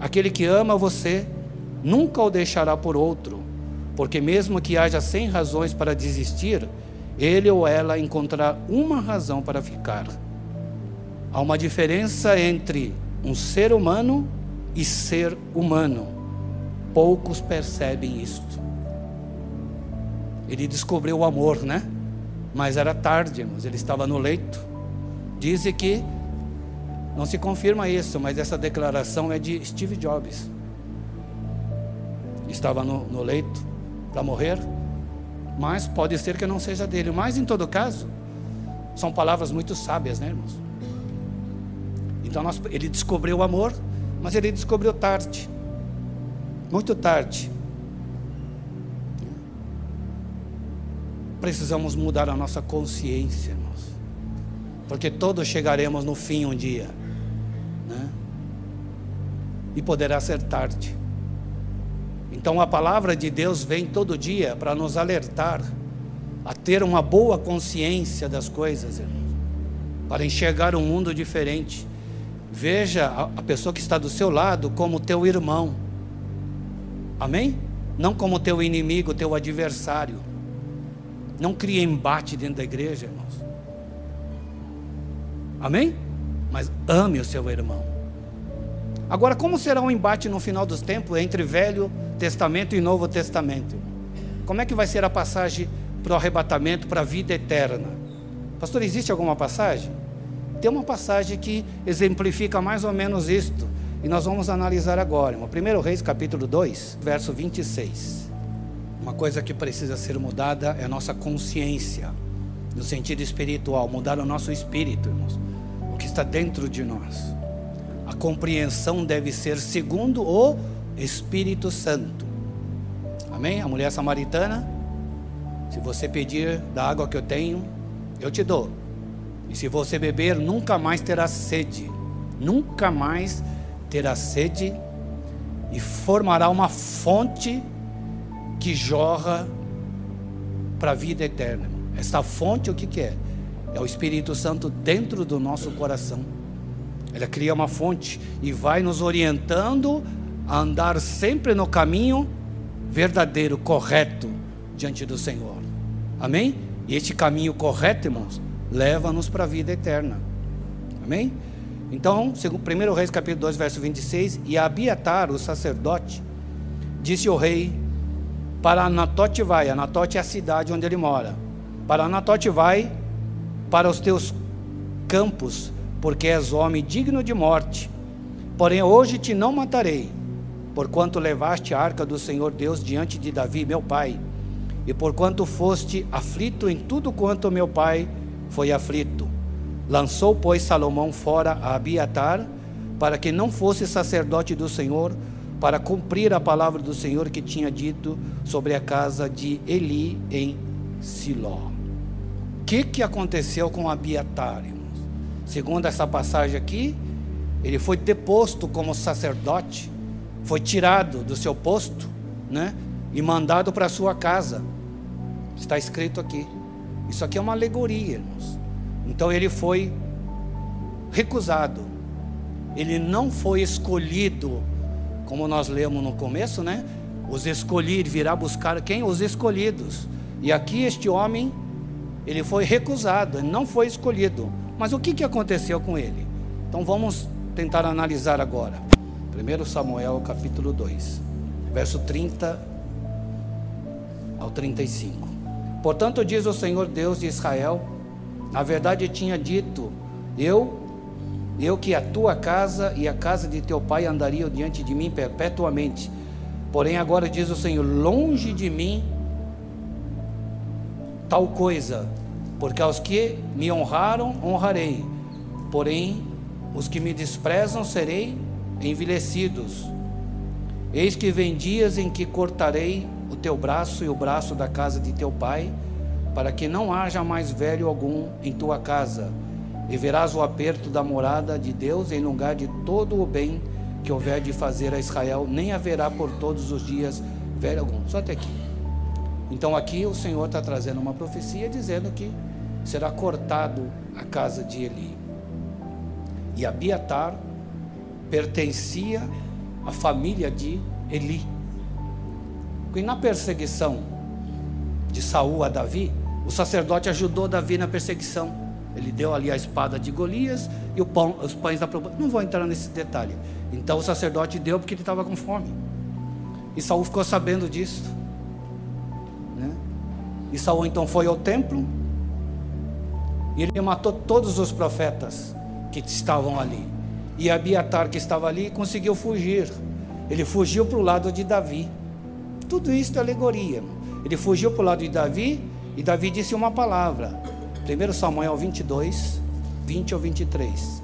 Aquele que ama você nunca o deixará por outro porque mesmo que haja cem razões para desistir, ele ou ela encontrará uma razão para ficar. Há uma diferença entre um ser humano e ser humano. Poucos percebem isto. ele descobriu o amor, né? Mas era tarde, irmãos, ele estava no leito. Dizem que, não se confirma isso, mas essa declaração é de Steve Jobs. Estava no, no leito para morrer, mas pode ser que não seja dele. Mas, em todo caso, são palavras muito sábias, né, irmãos? Então, nós, ele descobriu o amor, mas ele descobriu tarde muito tarde. Precisamos mudar a nossa consciência, irmãos. Porque todos chegaremos no fim um dia. Né? E poderá ser tarde. Então a palavra de Deus vem todo dia para nos alertar a ter uma boa consciência das coisas, irmãos, para enxergar um mundo diferente. Veja a pessoa que está do seu lado como teu irmão. Amém? Não como teu inimigo, teu adversário. Não crie embate dentro da igreja, irmãos. Amém? Mas ame o seu irmão. Agora, como será um embate no final dos tempos entre Velho Testamento e Novo Testamento? Como é que vai ser a passagem para o arrebatamento, para a vida eterna? Pastor, existe alguma passagem? Tem uma passagem que exemplifica mais ou menos isto. E nós vamos analisar agora, 1 Reis capítulo 2, verso 26. Uma coisa que precisa ser mudada é a nossa consciência, no sentido espiritual, mudar o nosso espírito, irmãos, o que está dentro de nós. A compreensão deve ser segundo o Espírito Santo. Amém? A mulher samaritana, se você pedir da água que eu tenho, eu te dou. E se você beber, nunca mais terá sede. Nunca mais terá sede e formará uma fonte que jorra para a vida eterna. Essa fonte o que, que é? É o Espírito Santo dentro do nosso coração. Ela cria uma fonte e vai nos orientando a andar sempre no caminho verdadeiro, correto diante do Senhor. Amém? E este caminho correto, irmãos, leva-nos para a vida eterna. Amém? Então, 1 Reis capítulo 2, verso 26, e Abiatar, o sacerdote, disse ao rei, para Anatote vai, Anatote é a cidade onde ele mora, para Anatote vai, para os teus campos, porque és homem digno de morte, porém hoje te não matarei, porquanto levaste a arca do Senhor Deus diante de Davi, meu pai, e porquanto foste aflito em tudo quanto meu pai foi aflito. Lançou, pois, Salomão fora a Abiatar, para que não fosse sacerdote do Senhor, para cumprir a palavra do Senhor que tinha dito sobre a casa de Eli em Siló. O que, que aconteceu com Abiatar? Segundo essa passagem aqui, ele foi deposto como sacerdote, foi tirado do seu posto, né? E mandado para sua casa. Está escrito aqui. Isso aqui é uma alegoria, irmãos. Então ele foi recusado. Ele não foi escolhido, como nós lemos no começo, né? Os escolhidos virá buscar quem? Os escolhidos. E aqui este homem, ele foi recusado, não foi escolhido. Mas o que, que aconteceu com ele? Então vamos tentar analisar agora. 1 Samuel capítulo 2, verso 30 ao 35. Portanto, diz o Senhor Deus de Israel: na verdade, tinha dito: Eu, eu que a tua casa e a casa de teu pai andariam diante de mim perpetuamente. Porém, agora diz o Senhor: Longe de mim tal coisa, porque aos que me honraram, honrarei. Porém, os que me desprezam, serei envelhecidos. Eis que vem dias em que cortarei o teu braço e o braço da casa de teu pai para que não haja mais velho algum em tua casa, e verás o aperto da morada de Deus em lugar de todo o bem que houver de fazer a Israel, nem haverá por todos os dias velho algum. Só até aqui. Então aqui o Senhor está trazendo uma profecia dizendo que será cortado a casa de Eli. E Abiatar pertencia à família de Eli. E na perseguição de Saul a Davi, o sacerdote ajudou Davi na perseguição. Ele deu ali a espada de Golias e pão, os pães da proposição. Não vou entrar nesse detalhe. Então o sacerdote deu porque ele estava com fome. E Saul ficou sabendo disso. Né? E Saul então foi ao templo e ele matou todos os profetas que estavam ali. E Abiatar, que estava ali, conseguiu fugir. Ele fugiu para o lado de Davi. Tudo isso é alegoria. Ele fugiu para o lado de Davi e Davi disse uma palavra. 1 Samuel 22, 20 ao 23.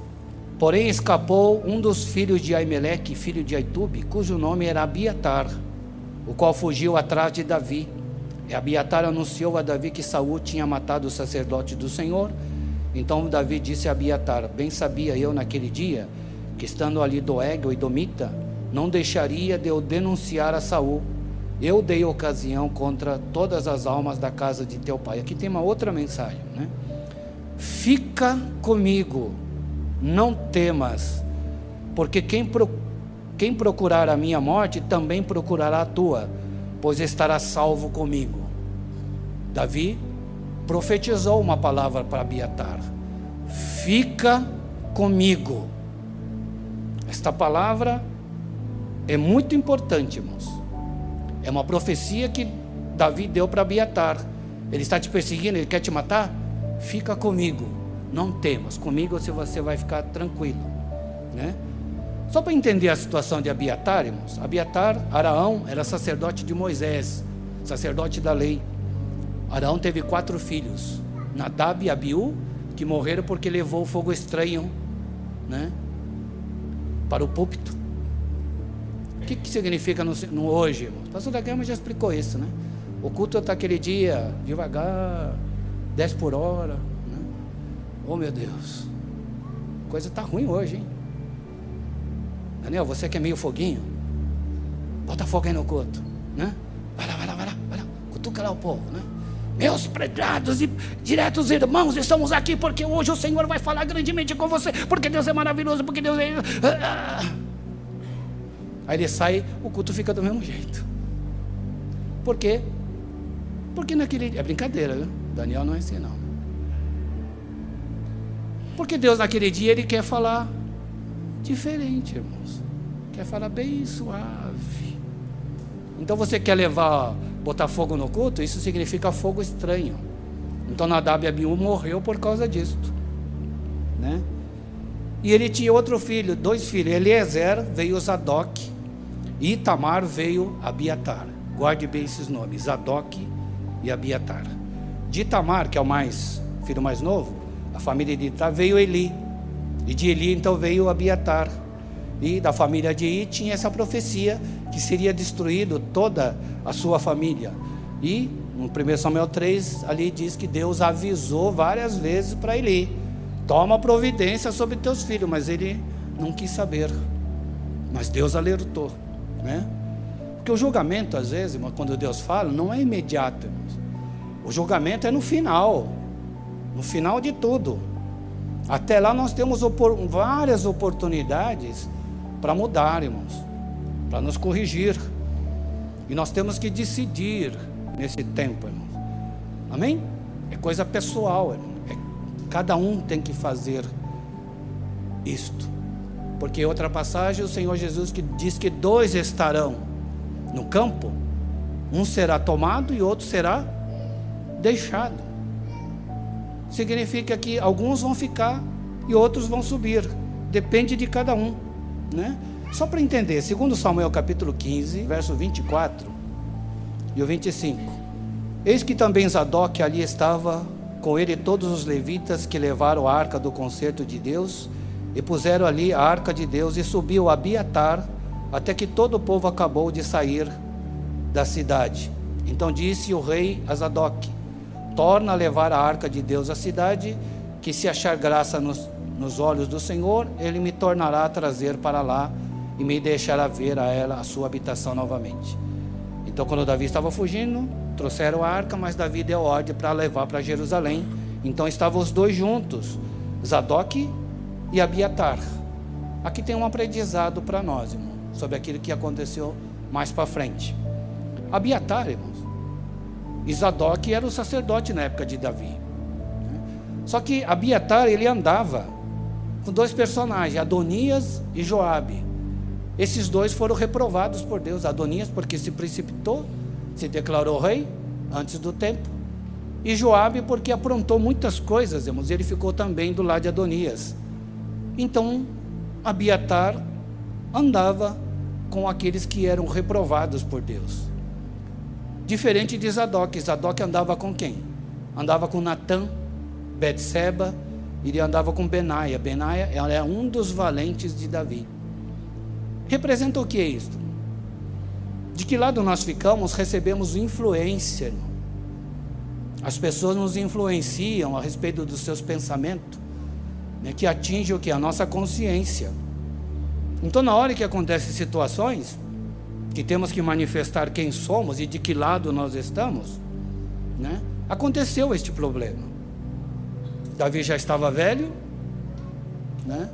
Porém escapou um dos filhos de Aimeleque, filho de Aitube, cujo nome era Abiatar, o qual fugiu atrás de Davi. E Abiatar anunciou a Davi que Saul tinha matado o sacerdote do Senhor. Então Davi disse a Abiatar: Bem sabia eu naquele dia que estando ali Doeg, o Idomita, não deixaria de eu denunciar a Saul. Eu dei ocasião contra todas as almas da casa de teu pai. Aqui tem uma outra mensagem, né? Fica comigo, não temas, porque quem, pro, quem procurar a minha morte também procurará a tua, pois estará salvo comigo. Davi profetizou uma palavra para Abiatar: Fica comigo. Esta palavra é muito importante, irmãos. É uma profecia que Davi deu para Abiatar. Ele está te perseguindo, ele quer te matar? Fica comigo, não temas. Comigo você vai ficar tranquilo, né? Só para entender a situação de Abiatar, irmãos. Abiatar, Araão, era sacerdote de Moisés, sacerdote da lei. Araão teve quatro filhos: Nadab e Abiú, que morreram porque levou o fogo estranho, né? Para o púlpito. O que, que significa no, no hoje, irmãos? O pastor da Gama já explicou isso, né? O culto está aquele dia, devagar, 10 por hora. Né? Oh meu Deus, a coisa está ruim hoje, hein? Daniel, você que é meio foguinho, bota fogo aí no culto, né? Vai lá, vai lá, vai lá, vai lá, cutuca lá o povo, né? Meus pregados e diretos irmãos, estamos aqui porque hoje o Senhor vai falar grandemente com você, porque Deus é maravilhoso, porque Deus é. Ah. Aí ele sai, o culto fica do mesmo jeito. Por quê? Porque naquele. É brincadeira, viu? Daniel não é assim, não. Porque Deus naquele dia ele quer falar diferente, irmãos. Quer falar bem suave. Então você quer levar, botar fogo no culto? Isso significa fogo estranho. Então Nadab e Abiú morreu por causa disto, né? E ele tinha outro filho, dois filhos. Eliezer veio Zadok e Itamar veio Abiatar. Guarde bem esses nomes: Zadok e Abiatar. De Itamar, que é o mais filho mais novo, a família de Itamar veio Eli. E de Eli então veio Abiatar. E da família de I tinha essa profecia que seria destruído toda a sua família. E no 1 Samuel 3, ali diz que Deus avisou várias vezes para Eli: toma providência sobre teus filhos, mas ele não quis saber. Mas Deus alertou. Né? Porque o julgamento, às vezes, quando Deus fala, não é imediato. O julgamento é no final. No final de tudo. Até lá nós temos opor várias oportunidades para mudar, irmãos. Para nos corrigir. E nós temos que decidir nesse tempo, irmãos. Amém? É coisa pessoal, irmão. É, cada um tem que fazer isto. Porque outra passagem, o Senhor Jesus que diz que dois estarão no campo, um será tomado e outro será deixado. Significa que alguns vão ficar e outros vão subir. Depende de cada um, né? Só para entender, segundo Samuel capítulo 15, verso 24 e o 25. Eis que também Zadok ali estava com ele todos os levitas que levaram a arca do concerto de Deus e puseram ali a arca de Deus, e subiu Abiatar, até que todo o povo acabou de sair da cidade. Então disse o rei a Zadok: Torna a levar a arca de Deus à cidade, que se achar graça nos, nos olhos do Senhor, ele me tornará a trazer para lá e me deixará ver a ela a sua habitação novamente. Então, quando Davi estava fugindo, trouxeram a arca, mas Davi deu ordem para levar para Jerusalém. Então estavam os dois juntos, Zadok e Abiatar. Aqui tem um aprendizado para nós, irmão, sobre aquilo que aconteceu mais para frente. Abiatar, irmãos, Zadok era o sacerdote na época de Davi. Só que Abiatar, ele andava com dois personagens, Adonias e Joabe. Esses dois foram reprovados por Deus. Adonias porque se precipitou, se declarou rei antes do tempo, E Joabe, porque aprontou muitas coisas, irmãos, ele ficou também do lado de Adonias. Então, Abiatar andava com aqueles que eram reprovados por Deus. Diferente de Zadok. Zadok andava com quem? Andava com Natã, Betseba, ele andava com Benaia. Benaia é um dos valentes de Davi. Representa o que é isto? De que lado nós ficamos, recebemos influência. As pessoas nos influenciam a respeito dos seus pensamentos, né, que atinge o que? A nossa consciência. Então, na hora que acontecem situações, que temos que manifestar quem somos e de que lado nós estamos, né, aconteceu este problema. Davi já estava velho, né,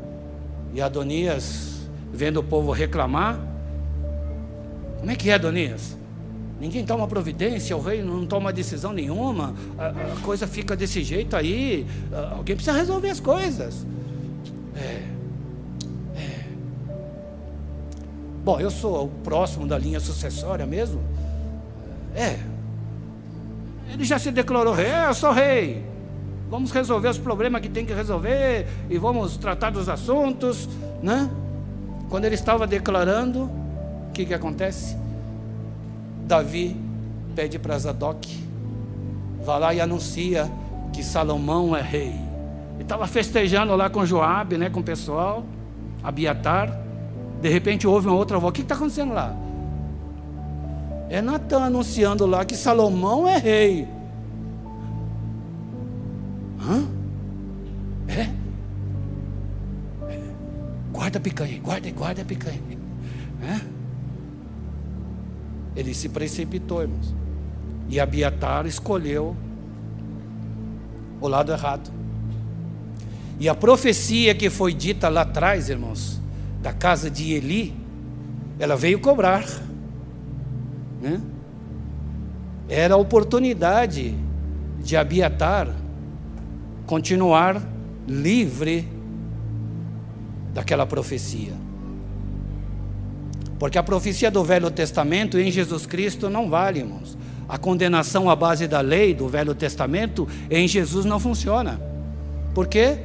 e Adonias, vendo o povo reclamar, como é que é, Adonias? Ninguém toma providência, o rei não toma decisão nenhuma, a, a coisa fica desse jeito aí, alguém precisa resolver as coisas. Bom, eu sou o próximo da linha sucessória mesmo. É. Ele já se declarou rei, é, eu sou rei. Vamos resolver os problemas que tem que resolver e vamos tratar dos assuntos, né? Quando ele estava declarando, o que, que acontece? Davi pede para Zadok, vá lá e anuncia que Salomão é rei. Ele estava festejando lá com Joabe, né, com o pessoal, Abiatar. De repente houve uma outra voz. O que está acontecendo lá? É Natan anunciando lá que Salomão é rei. Hã? É? Guarda a picanha, guarda, guarda a picanha. É? Ele se precipitou, irmãos. E Abiatar escolheu o lado errado. E a profecia que foi dita lá atrás, irmãos, da casa de Eli, ela veio cobrar. Né? Era a oportunidade de Abiatar continuar livre daquela profecia. Porque a profecia do Velho Testamento em Jesus Cristo não vale, irmãos. A condenação à base da lei do Velho Testamento em Jesus não funciona. Por quê?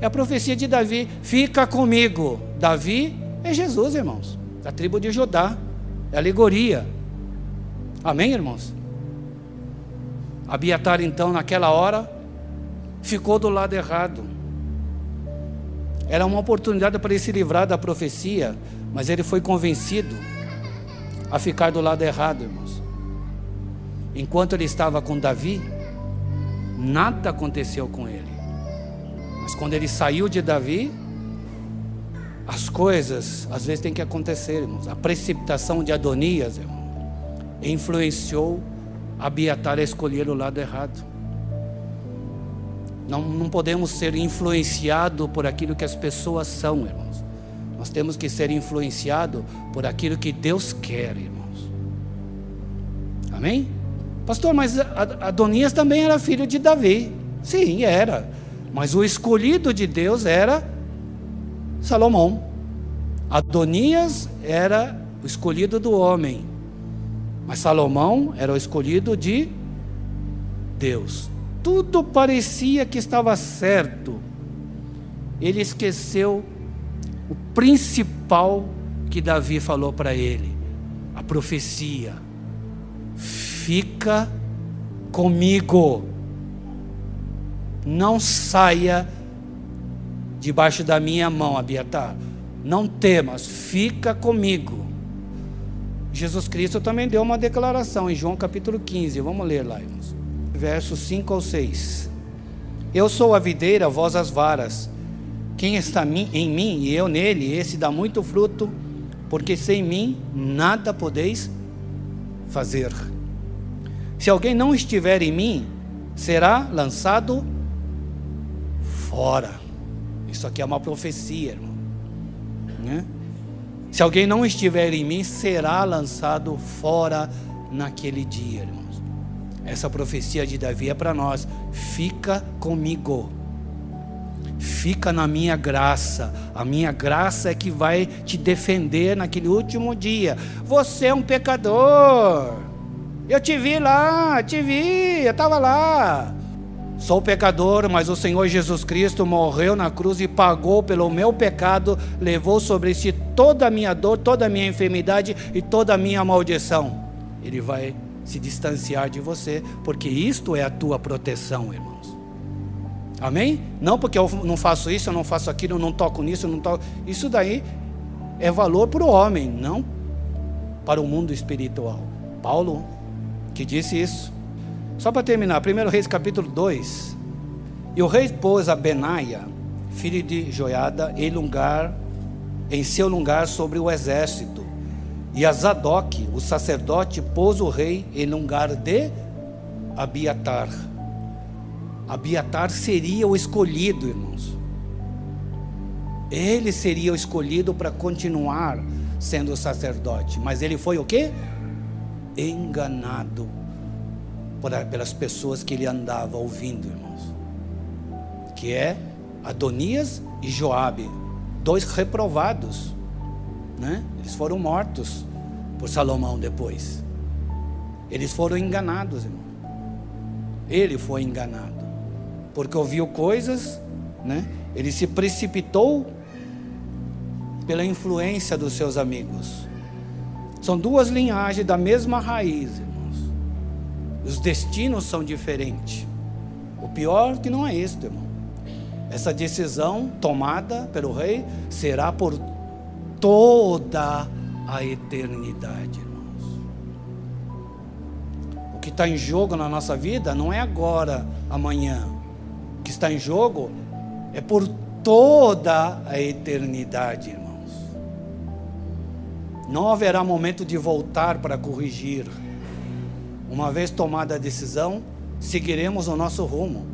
É a profecia de Davi: fica comigo. Davi é Jesus, irmãos, da tribo de Judá, é alegoria. Amém, irmãos? Abiatar, então, naquela hora, ficou do lado errado. Era uma oportunidade para ele se livrar da profecia, mas ele foi convencido a ficar do lado errado, irmãos. Enquanto ele estava com Davi, nada aconteceu com ele. Mas quando ele saiu de Davi, as coisas às vezes têm que acontecer, irmãos. A precipitação de Adonias, irmão, influenciou Abiatar a escolher o lado errado. Não, não podemos ser influenciados por aquilo que as pessoas são, irmãos. Nós temos que ser influenciados por aquilo que Deus quer, irmãos. Amém? Pastor, mas Adonias também era filho de Davi. Sim, era. Mas o escolhido de Deus era Salomão. Adonias era o escolhido do homem. Mas Salomão era o escolhido de Deus. Tudo parecia que estava certo. Ele esqueceu o principal que Davi falou para ele, a profecia: fica comigo, não saia debaixo da minha mão, Abiatar, não temas, fica comigo. Jesus Cristo também deu uma declaração em João capítulo 15, vamos ler lá, irmãos, versos 5 ao 6. Eu sou a videira, vós as varas. Quem está em mim e eu nele, esse dá muito fruto, porque sem mim nada podeis fazer. Se alguém não estiver em mim, será lançado fora. Isso aqui é uma profecia, irmão. Né? Se alguém não estiver em mim, será lançado fora naquele dia, irmãos. Essa profecia de Davi é para nós. Fica comigo fica na minha graça. A minha graça é que vai te defender naquele último dia. Você é um pecador. Eu te vi lá, te vi, eu estava lá. Sou pecador, mas o Senhor Jesus Cristo morreu na cruz e pagou pelo meu pecado, levou sobre si toda a minha dor, toda a minha enfermidade e toda a minha maldição. Ele vai se distanciar de você, porque isto é a tua proteção, irmãos. Amém? Não porque eu não faço isso, eu não faço aquilo, eu não toco nisso, eu não toco. Isso daí é valor para o homem, não para o mundo espiritual. Paulo que disse isso. Só para terminar, 1 Reis capítulo 2. E o rei pôs a Benaia, filho de Joiada, em lugar, em seu lugar sobre o exército. E a Zadok, o sacerdote, pôs o rei em lugar de Abiatar. Abiatar seria o escolhido, irmãos. Ele seria o escolhido para continuar sendo sacerdote. Mas ele foi o quê? Enganado pelas pessoas que ele andava ouvindo, irmãos. Que é Adonias e Joabe, dois reprovados, né? Eles foram mortos por Salomão depois. Eles foram enganados, irmão. Ele foi enganado, porque ouviu coisas, né? Ele se precipitou pela influência dos seus amigos. São duas linhagens da mesma raiz, irmão. Os destinos são diferentes. O pior que não é isto, irmão. Essa decisão tomada pelo rei será por toda a eternidade, irmãos. O que está em jogo na nossa vida não é agora, amanhã. O que está em jogo é por toda a eternidade, irmãos. Não haverá momento de voltar para corrigir. Uma vez tomada a decisão, seguiremos o nosso rumo,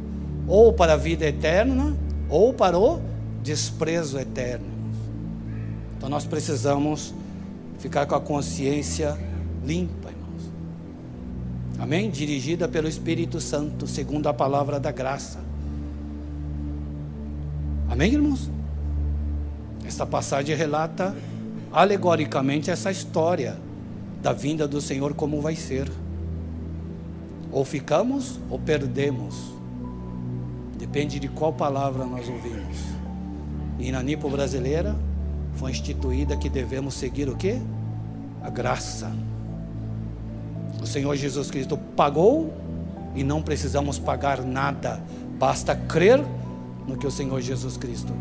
ou para a vida eterna, ou para o desprezo eterno. Então nós precisamos ficar com a consciência limpa, irmãos. Amém? Dirigida pelo Espírito Santo, segundo a palavra da graça. Amém, irmãos? Esta passagem relata alegoricamente essa história da vinda do Senhor como vai ser. Ou ficamos ou perdemos. Depende de qual palavra nós ouvimos. E na Nipo brasileira foi instituída que devemos seguir o que? A graça. O Senhor Jesus Cristo pagou e não precisamos pagar nada. Basta crer no que o Senhor Jesus Cristo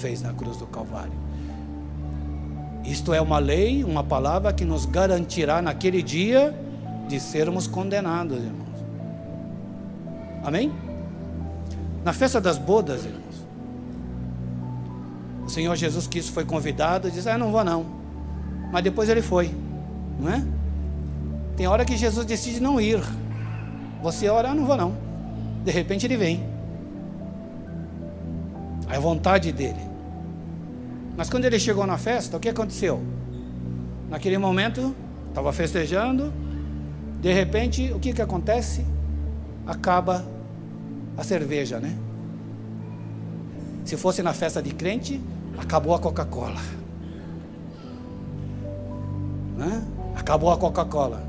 fez na cruz do Calvário. Isto é uma lei, uma palavra que nos garantirá naquele dia de sermos condenados, irmão. Amém? Na festa das bodas, irmãos, o Senhor Jesus Cristo foi convidado e disse: Ah, não vou não. Mas depois ele foi, não é? Tem hora que Jesus decide não ir. Você ora, ah, não vou não. De repente ele vem. É vontade dele. Mas quando ele chegou na festa, o que aconteceu? Naquele momento, estava festejando, de repente, o que, que acontece? Acaba a cerveja, né? Se fosse na festa de crente, acabou a Coca-Cola. Né? Acabou a Coca-Cola.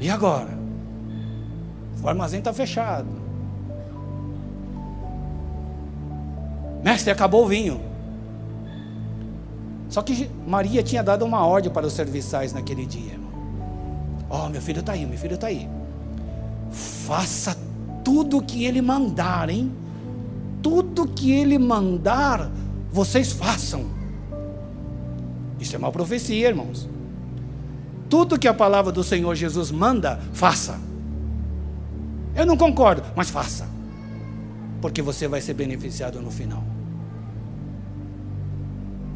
E agora? O armazém está fechado. Mestre, acabou o vinho. Só que Maria tinha dado uma ordem para os serviçais naquele dia. Ó, oh, meu filho está aí, meu filho está aí. Faça tudo o que ele mandar, hein? Tudo que ele mandar, vocês façam. Isso é uma profecia, irmãos. Tudo que a palavra do Senhor Jesus manda, faça. Eu não concordo, mas faça. Porque você vai ser beneficiado no final.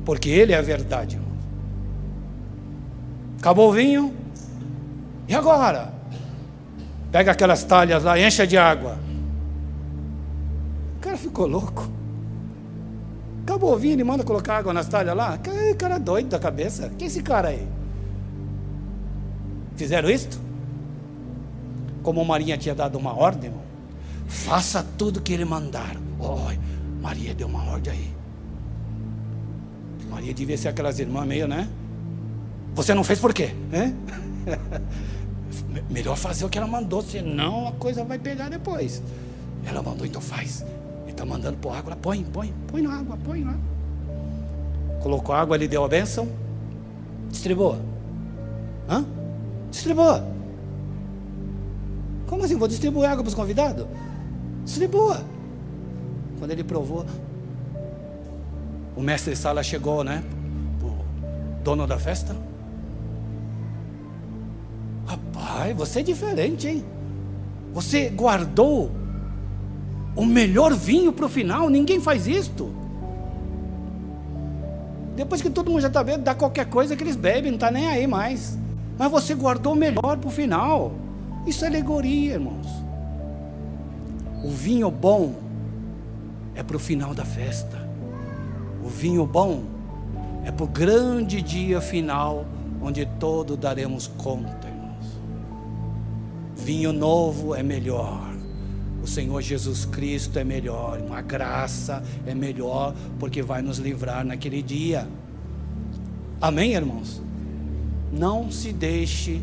Porque Ele é a verdade, irmãos. Acabou o vinho? E agora? Pega aquelas talhas lá, encha de água. O cara ficou louco. Acabou vindo e manda colocar água nas talhas lá. Que cara doido da cabeça. Quem é esse cara aí? Fizeram isto? Como Maria tinha dado uma ordem, irmão. Faça tudo que ele mandar. Oh, Maria deu uma ordem aí. Maria devia ser aquelas irmãs meio, né? Você não fez por quê? Né? Melhor fazer o que ela mandou, senão a coisa vai pegar depois. Ela mandou, então faz. Ele está mandando pôr água, põe, põe, põe na água, põe lá. Colocou água, ele deu a bênção, distribua. Hã? Distribua. Como assim? Vou distribuir água para os convidados? Distribua. Quando ele provou, o mestre de sala chegou, né? O dono da festa. Rapaz, você é diferente, hein? Você guardou o melhor vinho para o final. Ninguém faz isto. Depois que todo mundo já está vendo, dá qualquer coisa que eles bebem, não está nem aí mais. Mas você guardou o melhor para o final. Isso é alegoria, irmãos. O vinho bom é para o final da festa. O vinho bom é para o grande dia final, onde todos daremos conta. Vinho novo é melhor. O Senhor Jesus Cristo é melhor, a graça é melhor, porque vai nos livrar naquele dia. Amém, irmãos? Não se deixe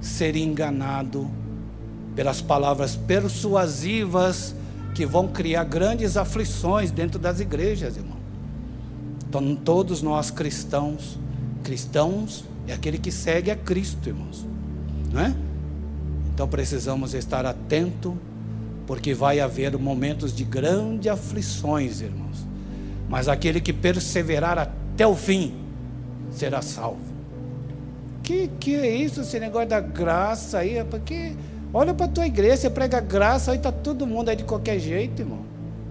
ser enganado pelas palavras persuasivas que vão criar grandes aflições dentro das igrejas, irmão. Então, todos nós cristãos, cristãos é aquele que segue a Cristo, irmãos, não é? Então precisamos estar atento, porque vai haver momentos de grandes aflições, irmãos. Mas aquele que perseverar até o fim será salvo. Que que é isso, esse negócio da graça aí? Porque olha para tua igreja, prega graça, aí está todo mundo aí de qualquer jeito, irmão.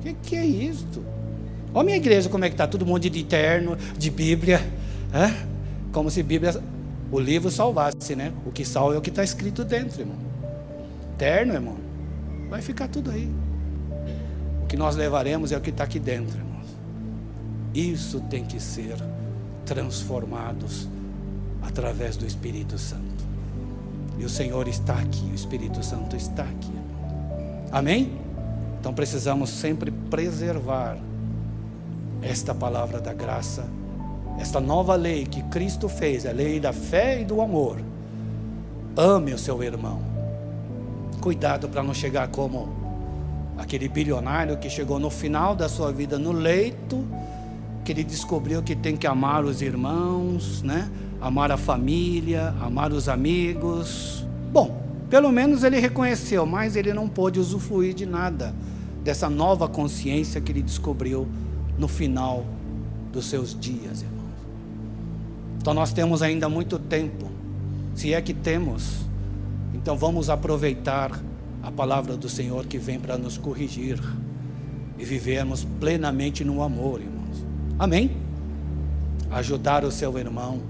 Que que é isso? Olha a minha igreja como é que está, todo mundo de terno, de Bíblia, é? como se Bíblia, o livro salvasse, né? O que salva é o que está escrito dentro, irmão. Terno, irmão, vai ficar tudo aí. O que nós levaremos é o que está aqui dentro, irmãos. Isso tem que ser transformados através do Espírito Santo. E o Senhor está aqui, o Espírito Santo está aqui. Amém? Então precisamos sempre preservar esta palavra da graça, esta nova lei que Cristo fez, a lei da fé e do amor. Ame o seu irmão. Cuidado para não chegar como aquele bilionário que chegou no final da sua vida no leito, que ele descobriu que tem que amar os irmãos, né? amar a família, amar os amigos. Bom, pelo menos ele reconheceu, mas ele não pôde usufruir de nada dessa nova consciência que ele descobriu no final dos seus dias, irmãos. Então nós temos ainda muito tempo, se é que temos, então vamos aproveitar a palavra do Senhor que vem para nos corrigir e vivermos plenamente no amor, irmãos. Amém? Ajudar o seu irmão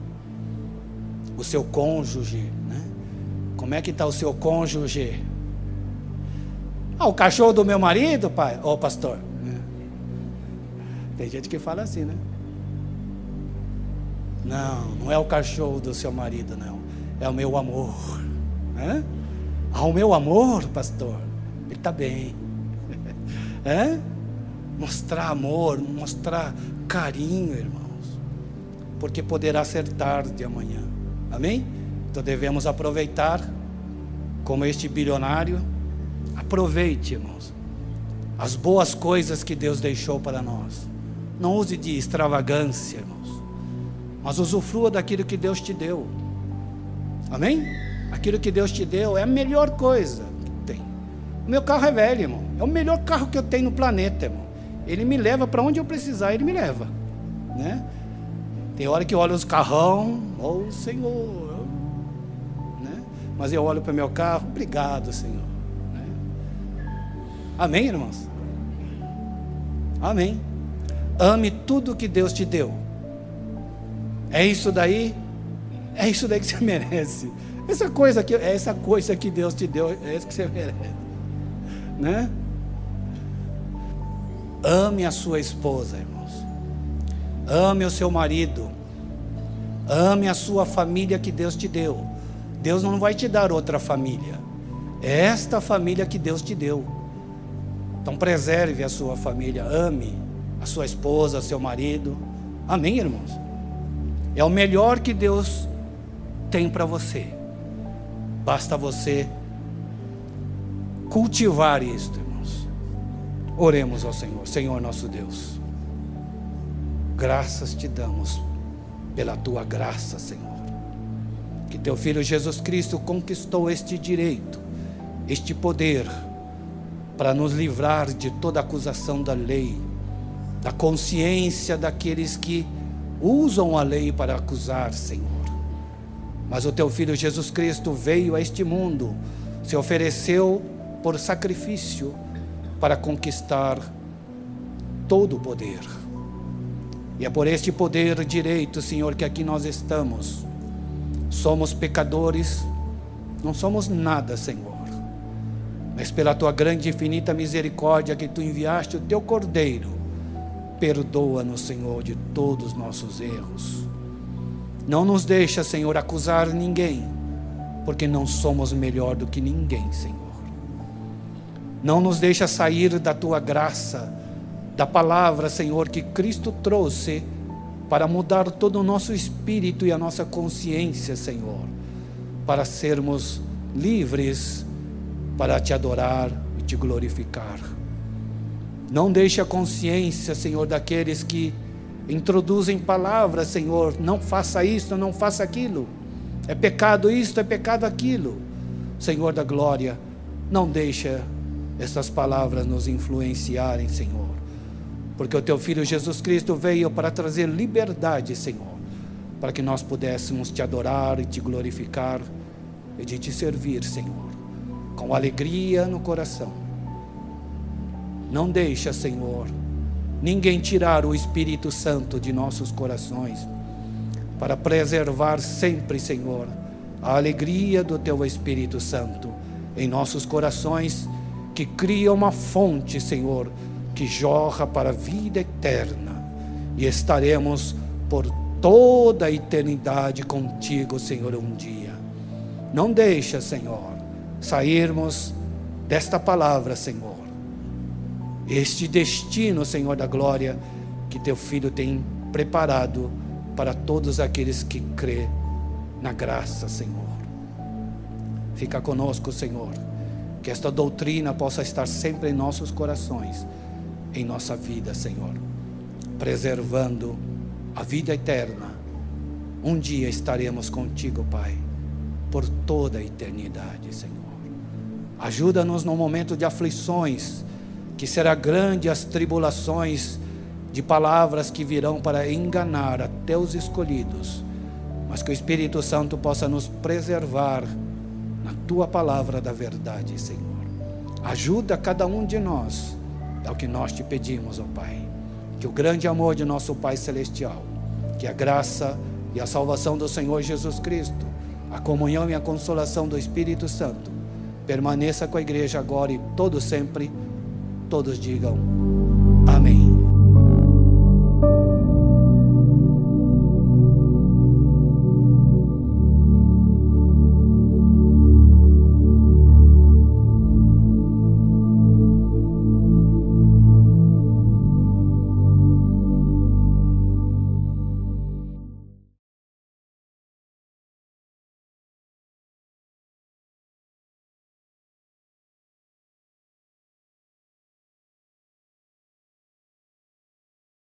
o seu cônjuge, né? Como é que está o seu cônjuge? Ah, o cachorro do meu marido, pai, ô oh, pastor. É. Tem gente que fala assim, né? Não, não é o cachorro do seu marido, não. É o meu amor. É? Ah, o meu amor, pastor. Ele está bem. Mostrar amor, mostrar carinho, irmãos. Porque poderá ser tarde amanhã. Amém? Então devemos aproveitar, como este bilionário. Aproveite, irmãos, as boas coisas que Deus deixou para nós. Não use de extravagância, irmãos, mas usufrua daquilo que Deus te deu. Amém? Aquilo que Deus te deu é a melhor coisa que tem. O meu carro é velho, irmão. É o melhor carro que eu tenho no planeta, irmão. Ele me leva para onde eu precisar, ele me leva, né? Tem hora que eu olho os carrão, oh Senhor, né? Mas eu olho para o meu carro, obrigado, Senhor. Né? Amém, irmãos? Amém. Ame tudo que Deus te deu. É isso daí? É isso daí que você merece. Essa coisa que, é essa coisa que Deus te deu, é isso que você merece. Né? Ame a sua esposa, irmão. Ame o seu marido. Ame a sua família que Deus te deu. Deus não vai te dar outra família. É esta família que Deus te deu. Então preserve a sua família, ame a sua esposa, seu marido. Amém, irmãos? É o melhor que Deus tem para você. Basta você cultivar isto, irmãos. Oremos ao Senhor, Senhor nosso Deus. Graças te damos pela tua graça, Senhor. Que teu filho Jesus Cristo conquistou este direito, este poder para nos livrar de toda acusação da lei, da consciência daqueles que usam a lei para acusar, Senhor. Mas o teu filho Jesus Cristo veio a este mundo, se ofereceu por sacrifício para conquistar todo o poder. E é por este poder direito, Senhor, que aqui nós estamos. Somos pecadores, não somos nada, Senhor. Mas pela tua grande e infinita misericórdia que tu enviaste o teu Cordeiro, perdoa-nos, Senhor, de todos os nossos erros. Não nos deixa, Senhor, acusar ninguém, porque não somos melhor do que ninguém, Senhor. Não nos deixa sair da tua graça, da palavra, Senhor, que Cristo trouxe para mudar todo o nosso espírito e a nossa consciência, Senhor, para sermos livres para te adorar e te glorificar. Não deixe a consciência, Senhor, daqueles que introduzem palavras, Senhor, não faça isto, não faça aquilo. É pecado isto, é pecado aquilo. Senhor da glória, não deixa essas palavras nos influenciarem, Senhor. Porque o teu filho Jesus Cristo veio para trazer liberdade, Senhor, para que nós pudéssemos te adorar e te glorificar e de te servir, Senhor com alegria no coração. Não deixa, Senhor, ninguém tirar o Espírito Santo de nossos corações, para preservar sempre, Senhor, a alegria do Teu Espírito Santo em nossos corações, que cria uma fonte, Senhor, que jorra para a vida eterna, e estaremos por toda a eternidade contigo, Senhor, um dia. Não deixa, Senhor, sairmos desta palavra, Senhor. Este destino, Senhor da glória, que teu filho tem preparado para todos aqueles que crê na graça, Senhor. Fica conosco, Senhor, que esta doutrina possa estar sempre em nossos corações, em nossa vida, Senhor, preservando a vida eterna. Um dia estaremos contigo, Pai, por toda a eternidade, Senhor. Ajuda-nos no momento de aflições, que será grande as tribulações de palavras que virão para enganar até os escolhidos, mas que o Espírito Santo possa nos preservar na tua palavra da verdade, Senhor. Ajuda cada um de nós, é o que nós te pedimos, ó Pai. Que o grande amor de nosso Pai Celestial, que a graça e a salvação do Senhor Jesus Cristo, a comunhão e a consolação do Espírito Santo, permaneça com a igreja agora e todo sempre. Todos digam